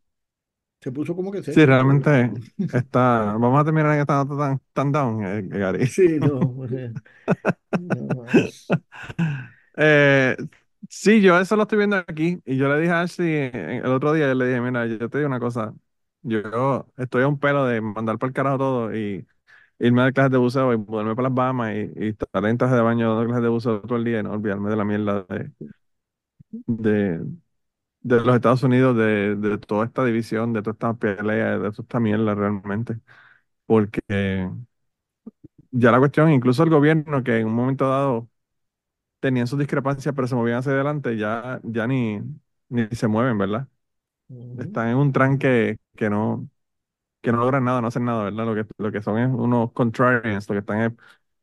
Se puso como que se. Sí, realmente está. Vamos a terminar en esta nota tan, tan down, eh, Gary. Sí, no. no eh, Sí, yo eso lo estoy viendo aquí y yo le dije a Ashley el otro día, yo le dije, mira, yo te digo una cosa, yo estoy a un pelo de mandar por el carajo todo y irme a clases de buceo y mudarme para las Bahamas y, estar en traje de baño dando clases de buceo todo el día y no olvidarme de la mierda de, de, los Estados Unidos, de, de toda esta división, de toda esta pelea, de toda esta mierda realmente. Porque ya la cuestión, incluso el gobierno que en un momento dado tenían sus discrepancias, pero se movían hacia adelante, ya, ya ni, ni se mueven, ¿verdad? Están en un tranque que no, que no logran nada, no hacen nada, ¿verdad? Lo que, lo que son es unos contrarians, lo que están es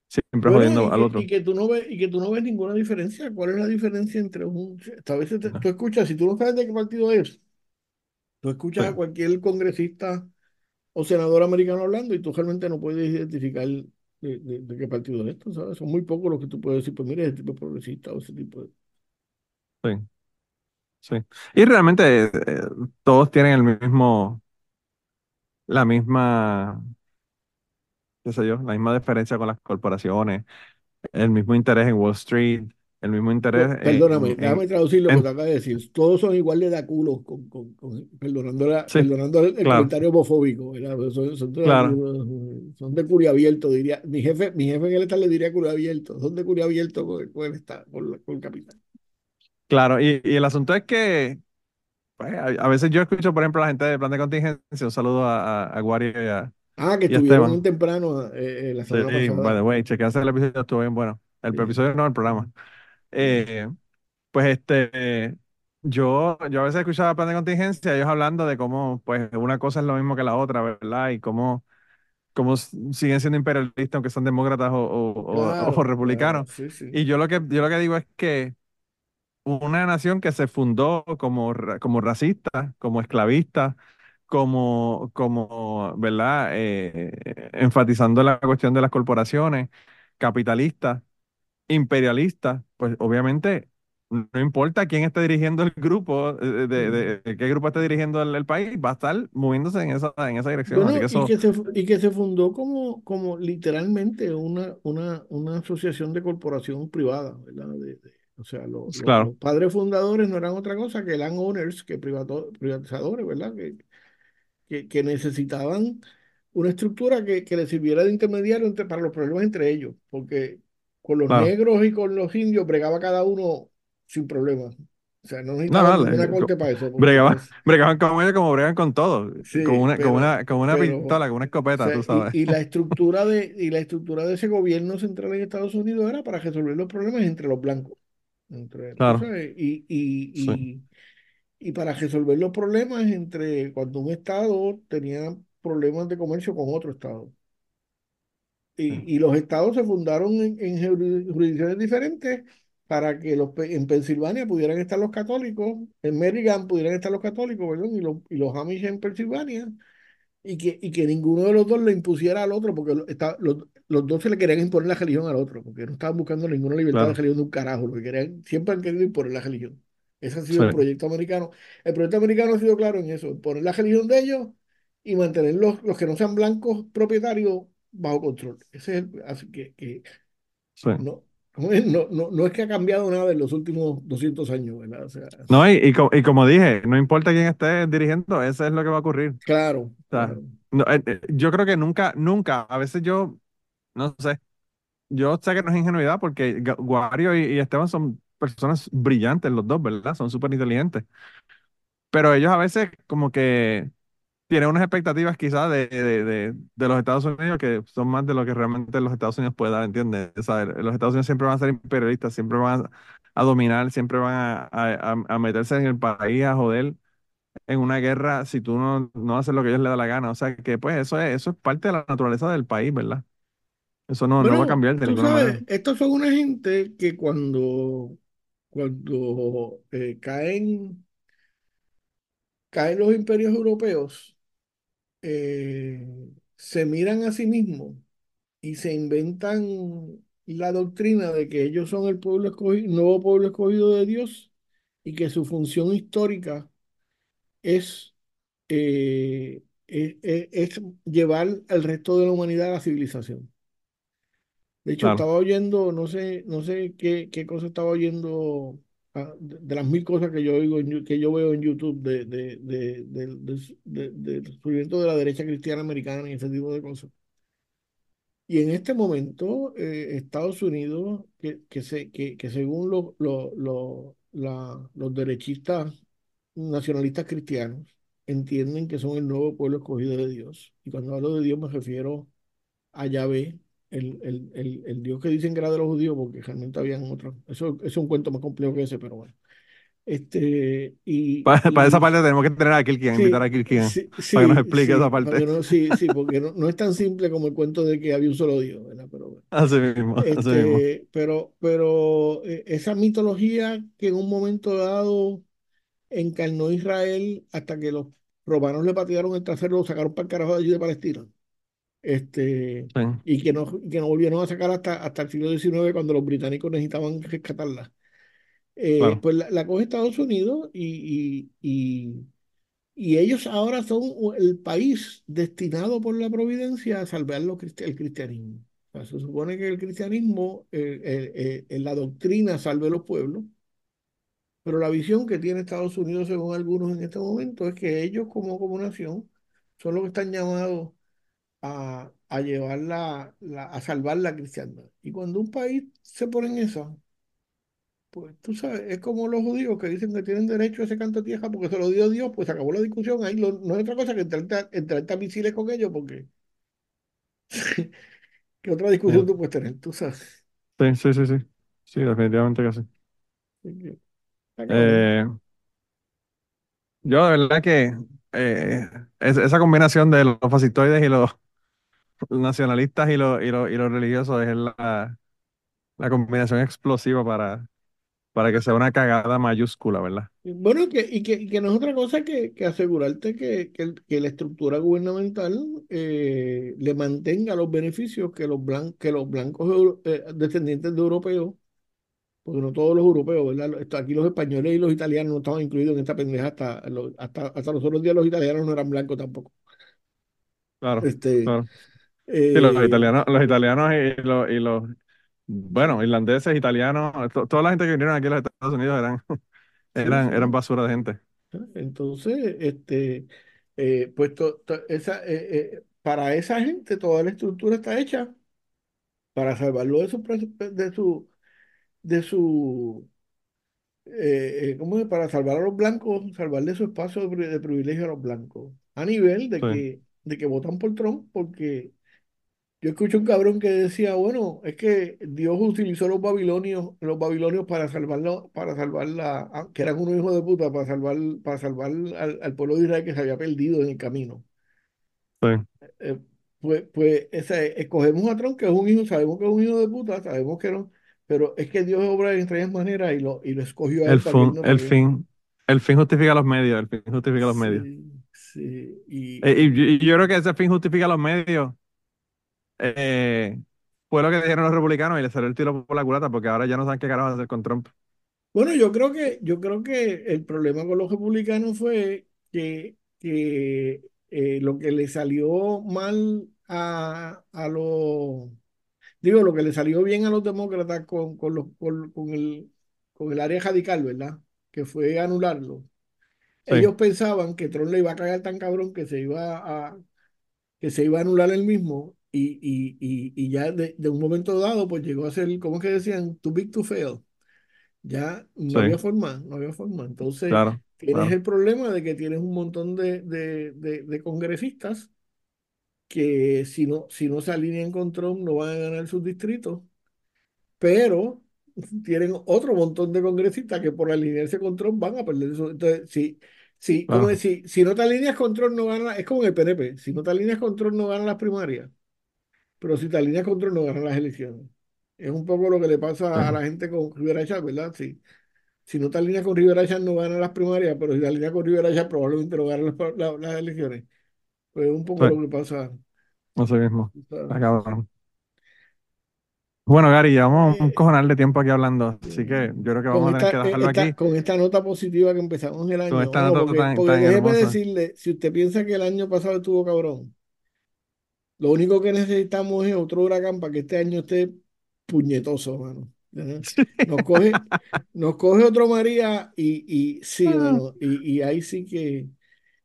siempre jodiendo al otro. Y que, tú no ves, y que tú no ves ninguna diferencia. ¿Cuál es la diferencia entre un... A veces tú escuchas, si tú no sabes de qué partido es, tú escuchas a cualquier congresista o senador americano hablando y tú realmente no puedes identificar de, qué partido es esto, ¿sabes? Son muy pocos los que tú puedes decir, pues mire, ese tipo de progresista o ese tipo de... Sí. Sí. Y realmente eh, todos tienen el mismo, la misma, qué sé yo, la misma diferencia con las corporaciones, el mismo interés en Wall Street, el mismo interés. perdóname, déjame traducir lo que acabas de decir. Todos son igual de da culo, con, con, perdonando, perdonando el, comentario homofóbico. Son, son, son, de curio abierto, diría. Mi jefe, mi jefe en el estado le diría curio abierto. Son de curio abierto con, el, estado, con, el capitán. Claro, y, y, el asunto es que pues, a, veces yo escucho, por ejemplo, a la gente de plan de contingencia. Un saludo a, a, Guario y a. Ah, que estuvieron muy temprano eh, eh, la semana sí, pasada. by the way, el episodio, estuvo bien bueno. El episodio no, el programa. Eh, pues este, yo, yo a veces escuchaba plan de contingencia, ellos hablando de cómo, pues, una cosa es lo mismo que la otra, ¿verdad? Y cómo, cómo siguen siendo imperialistas, aunque son demócratas o, republicanos. Y yo lo que, yo lo que digo es que una nación que se fundó como, como racista, como esclavista, como, como ¿verdad? Eh, enfatizando la cuestión de las corporaciones capitalistas imperialista, pues obviamente no importa quién esté dirigiendo el grupo, eh, de, qué grupo esté dirigiendo el, país, va a estar moviéndose en esa, en esa dirección. y, que se, fundó como, como literalmente una, una, una asociación de corporación privada, ¿verdad? o sea, los padres fundadores no eran otra cosa que landowners, que privatizadores, ¿verdad? Que, que, que necesitaban una estructura que, que les sirviera de intermediario entre, para los problemas entre ellos, porque con los negros y con los indios bregaba cada uno sin problema. O sea, no necesitaba no, ninguna corte para eso. Bregaban, bregaban como ellos como bregan con todo. con una, con una, con una pistola, con una escopeta, tú sabes. Y, la estructura de, y la estructura de ese gobierno central en Estados Unidos era para resolver los problemas entre los blancos. Entre, claro. Y, y, y, y para resolver los problemas entre cuando un estado tenía problemas de comercio con otro estado. Y, y, los estados se fundaron en, en, jurisdicciones diferentes para que los, en Pensilvania pudieran estar los católicos, en Maryland pudieran estar los católicos, ¿verdad? Y los, y los Amish en Pensilvania, y que, y que ninguno de los dos le impusiera al otro, porque está, los, los, dos se le querían imponer la religión al otro, porque no estaban buscando ninguna libertad de religión de un carajo, lo que querían, siempre han querido imponer la religión. Ese ha sido el proyecto americano. El proyecto americano ha sido claro en eso, poner la religión de ellos y mantener los, los que no sean blancos propietarios bajo control. Ese es así que, que no, no, no, no, es que ha cambiado nada en los últimos 200 años, ¿verdad? O sea, no, y, y, como dije, no importa quién esté dirigiendo, eso es lo que va a ocurrir. Claro. No, eh, eh, yo creo que nunca, nunca, a veces yo, no sé, yo sé que no es ingenuidad porque Guario y, y Esteban son personas brillantes los dos, ¿verdad? Son súper inteligentes. Pero ellos a veces como que tiene unas expectativas quizás de, de, de, los Estados Unidos que son más de lo que realmente los Estados Unidos pueden dar, ¿entiendes? Los Estados Unidos siempre van a ser imperialistas, siempre van a, dominar, siempre van a, a, a, meterse en el país, a joder. en una guerra si tú no, no haces lo que ellos les da la gana. O sea que pues eso es, eso es parte de la naturaleza del país, ¿verdad? Eso no, no va a cambiar de ninguna sabes, manera. estos son una gente que cuando, cuando eh, caen, caen los imperios europeos, eh, se miran a sí mismos y se inventan la doctrina de que ellos son el pueblo escogido, nuevo pueblo escogido de Dios y que su función histórica es, eh, es, es- llevar el resto de la humanidad a la civilización. De hecho, Claro. estaba oyendo, no sé, no sé qué, qué cosa estaba oyendo, de, de las mil cosas que yo oigo en que yo veo en YouTube de- de- de- del surgimiento de la derecha cristiana americana y ese tipo de cosas. Y en este momento, eh, Estados Unidos, que, que, se, que, que según lo- lo- lo- la- los derechistas nacionalistas cristianos, entienden que son el nuevo pueblo escogido de Dios. Y cuando hablo de Dios me refiero a Yahvé, el, el, el, el Dios que dicen que era de los judíos, porque realmente habían otros. Eso, eso es un cuento más complejo que ese, pero bueno. Este, y, Para, para esa y parte tenemos que tener a Kirkian, invitar sí, a Kirkian sí, para que nos explique esa parte. no, sí, sí, porque no, no es tan simple como el cuento de que había un solo Dios, ¿verdad? Pero bueno. Así mismo, así mismo. Este, pero, pero eh, esa mitología que en un momento dado encarnó Israel hasta que los romanos le patearon el trasero, lo sacaron para el carajo de allí de Palestina. Este, Sí, y que no, que no volvieron a sacar hasta, hasta el siglo XIX cuando los británicos necesitaban rescatarla. Eh, claro. pues la, la coge Estados Unidos y, y, y, y ellos ahora son el país destinado por la providencia a salvar los el cristianismo. O sea, se supone que el cristianismo, eh, eh, eh, la doctrina salve los pueblos, pero la visión que tiene Estados Unidos, según algunos en este momento, es que ellos como, como nación son los que están llamados a, a llevar la, la- a salvar la cristiandad. Y cuando un país se pone en eso, pues tú sabes, es como los judíos que dicen que tienen derecho a ese canto de tierra porque se lo dio Dios, pues se acabó la discusión. Ahí lo- no es otra cosa que entrar, entrar misiles con ellos, porque ¿qué otra discusión tú puedes tener? Tú sabes. Sí, sí, sí, sí. Sí, definitivamente que sí. Que. Eh, yo de verdad que eh, es- esa combinación de los fascistoides y los nacionalistas y los, y los, y los religiosos es la, la combinación explosiva para, para que sea una cagada mayúscula, ¿verdad? Bueno, y que, y que, y que no es otra cosa que, que asegurarte que, que, la estructura gubernamental eh, le mantenga los beneficios que los, blan- que los blancos eh, descendientes de europeos, porque no todos los europeos, ¿verdad? Aquí los españoles y los italianos no estaban incluidos en esta pendeja hasta, los- hasta, hasta los otros días los italianos no eran blancos tampoco. Claro, Este, claro. Sí, los eh, italianos, los italianos y los, y los bueno, irlandeses, italianos, to- toda la gente que vinieron aquí a los Estados Unidos eran, eran, eran basura de gente. Entonces, este, eh, pues to- to- esa, eh, para esa gente toda la estructura está hecha para salvarlo de su, de su, de su, eh, ¿cómo es? Para salvar a los blancos, salvarle su espacio de, pri- de privilegio a los blancos, a nivel de Sí, que, de que votan por Trump, porque yo escucho un cabrón que decía, bueno, es que Dios utilizó los babilonios, los babilonios para salvarlo, para salvarla, ah, que eran unos hijos de puta, para salvar, para salvar al, al pueblo de Israel que se había perdido en el camino. sí, eh, pues, pues ese, escogemos a Trump, que es un hijo, sabemos que es un hijo de puta, sabemos que no, pero es que Dios obra de extrañas maneras y lo, y lo escogió a el él para que él fin, no, para el fin, el fin justifica los medios, el fin justifica los medios. sí, sí, Eh, y, y, yo- y yo creo que ese fin justifica los medios. Eh, fue lo que dijeron los republicanos y les salió el tiro por la culata porque ahora ya no saben qué carajo hacer con Trump. bueno, yo creo que, yo creo que el problema con los republicanos fue que, que eh, lo que le salió mal a, a los, digo, lo que le salió bien a los demócratas con, con, los, con, con el, con el área radical, ¿verdad? Que fue anularlo Sí, ellos pensaban que Trump le iba a cagar tan cabrón que se iba a, que se iba a anular él mismo y, y, y, y ya de, de un momento dado pues llegó a ser, ¿cómo es que decían? Too big to fail. Ya no sí, había forma, no había forma. Entonces claro, tienes claro. el problema de que tienes un montón de, de, de, congresistas que si no, si no se alinean con Trump no van a ganar sus distritos, pero tienen otro montón de congresistas que por alinearse con Trump van a perder eso. Entonces, si, Sí, como decir, si no te alineas control no gana, es como en el PNP, si no te alineas control no gana las primarias, pero si te alineas control no gana las elecciones. Es un poco lo que le pasa a la gente con Rivera Chat, ¿verdad? Sí. Si no te alineas con Rivera Chat no gana las primarias, pero si te alineas con Rivera Chat probablemente no gana las, elecciones. Pues es un poco lo que pasa. No sé mismo. Bueno, Gary, llevamos un eh, cojonal de tiempo aquí hablando, así que yo creo que vamos a tener que dejarlo aquí. Con esta nota positiva que empezamos el año. Con esta nota porque, tan, porque déjeme decirle, si usted piensa que el año pasado estuvo cabrón, lo único que necesitamos es otro huracán para que este año esté puñetoso, mano. Nos coge, nos coge otro María y, y sí, bueno, y, y ahí sí que,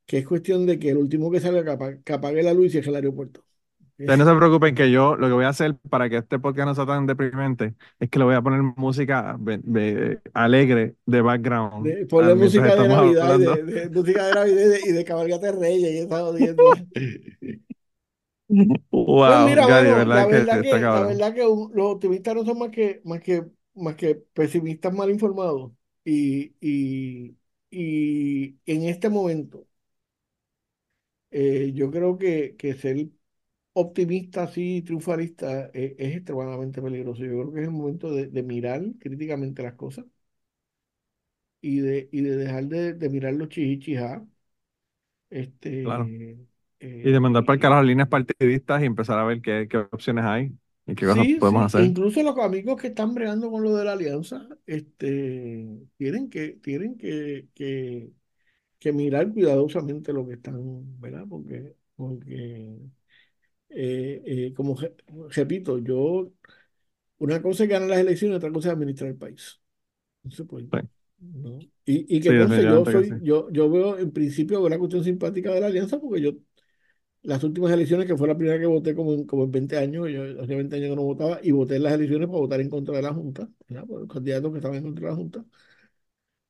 que es cuestión de que el último que salga que apague la luz y es el aeropuerto. Ustedes no se preocupen que yo lo que voy a hacer para que este podcast no sea tan deprimente es que le voy a poner música alegre de background. De, ponle música de Navidad, y de, música de Navidad y de, Cabalgata Reyes y Wow, pues mira, la, verdad que, la verdad que los optimistas no son más que, más que, más que pesimistas mal informados. Y, y, y en este momento, eh, yo creo que, que ser optimista, así, triunfalista, e, es, extremadamente peligroso. Yo creo que es el momento de, mirar críticamente las cosas y de, y de dejar de, mirar los chichichijá. Este, y de mandar para el carajo líneas partidistas y empezar a ver qué, qué opciones hay y qué cosas podemos hacer. Incluso los amigos que están bregando con lo de la alianza, este, tienen que, tienen que, que, que mirar cuidadosamente lo que están, ¿verdad? Porque, porque eh, eh, como repito, yo, una cosa es ganar las elecciones, otra cosa es administrar el país. Pues, y, y, que entonces yo soy, yo, yo veo en principio una cuestión simpática de la alianza porque yo las últimas elecciones, que fue la primera que voté como en, como en 20 años, yo hace 20 años que no votaba, y voté en las elecciones para votar en contra de la Junta, por los candidatos que estaban en contra de la Junta.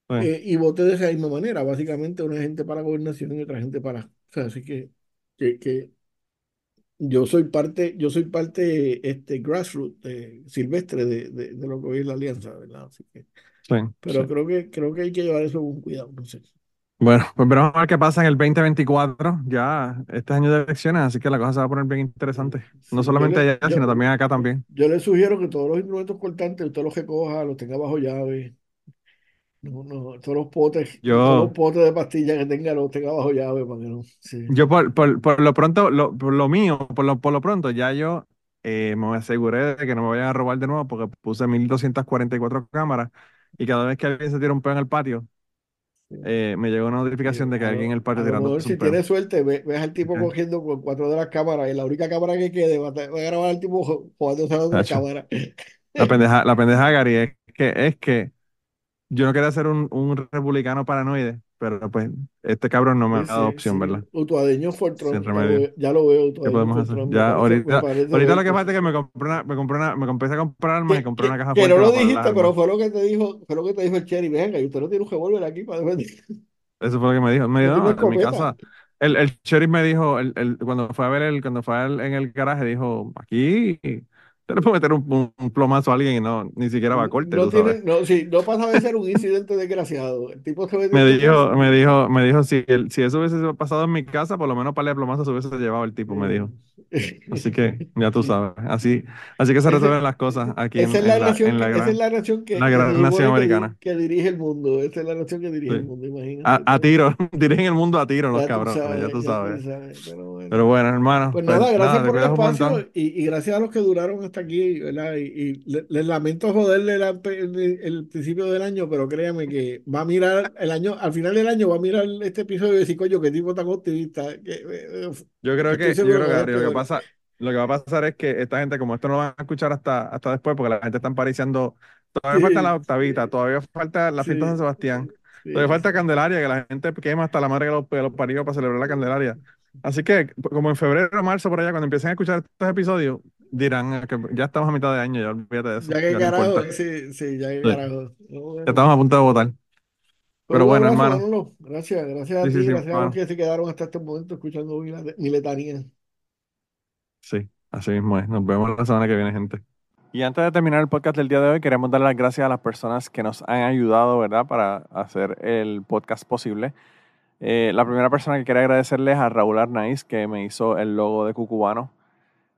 Eh, y voté de esa misma manera, básicamente una gente para gobernación y otra gente para... O sea, así que, que, que yo soy parte, yo soy parte este, grassroots, silvestre de, de, lo que hoy es la alianza, ¿verdad? Así que, pero creo que creo que hay que llevar eso con cuidado, no sé. Bueno, pues veremos a ver qué pasa en el 2024, ya este año de elecciones, así que la cosa se va a poner bien interesante. no solamente allá, sino también acá también. Yo le sugiero que todos los instrumentos cortantes, usted los que coja, los tenga bajo llave. No, no, todos los potes, todos los potes de pastillas que tenga los tenga bajo llave para que no. Yo por, por, por, lo pronto, lo, por lo mío, por lo, por lo pronto, ya yo eh, me aseguré de que no me vayan a robar de nuevo porque puse 1244 cámaras y cada vez que alguien se tira un pedo en el patio, eh, me llegó una notificación de que alguien en el patio tirando un Si tienes suerte, ves, al tipo cogiendo con cuatro de las cámaras y la única cámara que quede va a, grabar al tipo jugando la cámara. La pendeja, la pendeja, Gary, es que, es que yo no quería ser un, un republicano paranoide, pero pues este cabrón no me ha dado opción, ¿verdad? Utuadeño Fortron, ya lo veo. ¿Qué podemos hacer? Ya, ahorita, ahorita lo que falta es que me compré una, me compré una, me empecé a comprar armas y compré una caja fuerte. Que no lo dijiste, pero fue lo que te dijo, fue lo que te dijo el Cherry, venga, y usted no tiene un revólver aquí para defender. Eso fue lo que me dijo. Me dijo, no, en mi casa, el, el sheriff me dijo, el, el, cuando fue a ver el, cuando fue en el garaje, dijo, aquí te le puedo meter un, un, plomazo a alguien y no, ni siquiera va a corte. No, tiene, no, sí, no pasa de ser un incidente desgraciado. El tipo se me dijo, me dijo, me dijo, si, el, si eso hubiese pasado en mi casa, por lo menos para el plomazo se hubiese llevado el tipo, me dijo. Así que ya tú sabes. Así, así que se resuelven las cosas aquí en, la, nación, la, gran, es la nación que, la gran nación americana. Que, dirige el mundo. Esa es la nación que dirige el mundo, imagínate. A, a, tiro, dirigen el mundo a tiro los cabrones, ya tú sabes. pero, bueno. hermano. Pues, pues nada, gracias por el espacio y, y, gracias a los que duraron hasta aquí, ¿verdad? Y, les lamento joderle el, principio del año, pero créanme que va a mirar el año, al final del año va a mirar este episodio y decir, coño, qué tipo tan optimista. Que, eh, yo creo que, yo creo que, lo que pasa, lo que va a pasar es que esta gente, como esto no lo van a escuchar hasta, hasta después, porque la gente está pariciando, todavía falta la octavita, todavía falta la fiesta de San Sebastián, todavía falta Candelaria, que la gente quema hasta la madre que los, los parió para celebrar la Candelaria. Así que, como en febrero o marzo, por allá, cuando empiecen a escuchar estos episodios, dirán que ya estamos a mitad de año, ya olvídate de eso. Ya que carajo, sí, sí, ya que carajo. Ya estamos a punto de votar. Pero, bueno, hermano. Gracias, gracias a ti, gracias a los que se quedaron hasta este momento escuchando mi, mi letanía. Sí, así mismo es. Nos vemos la semana que viene, gente. Y antes de terminar el podcast del día de hoy, queremos dar las gracias a las personas que nos han ayudado, ¿verdad?, para hacer el podcast posible. Eh, la primera persona que quiero agradecerle es a Raúl Arnaiz, que me hizo el logo de Cucubano.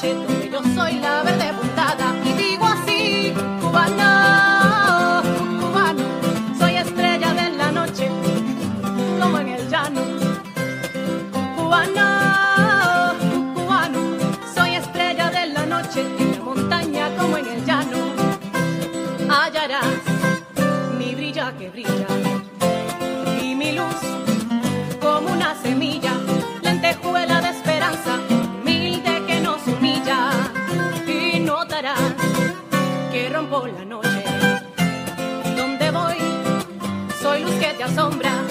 Soy estrella de la montaña como en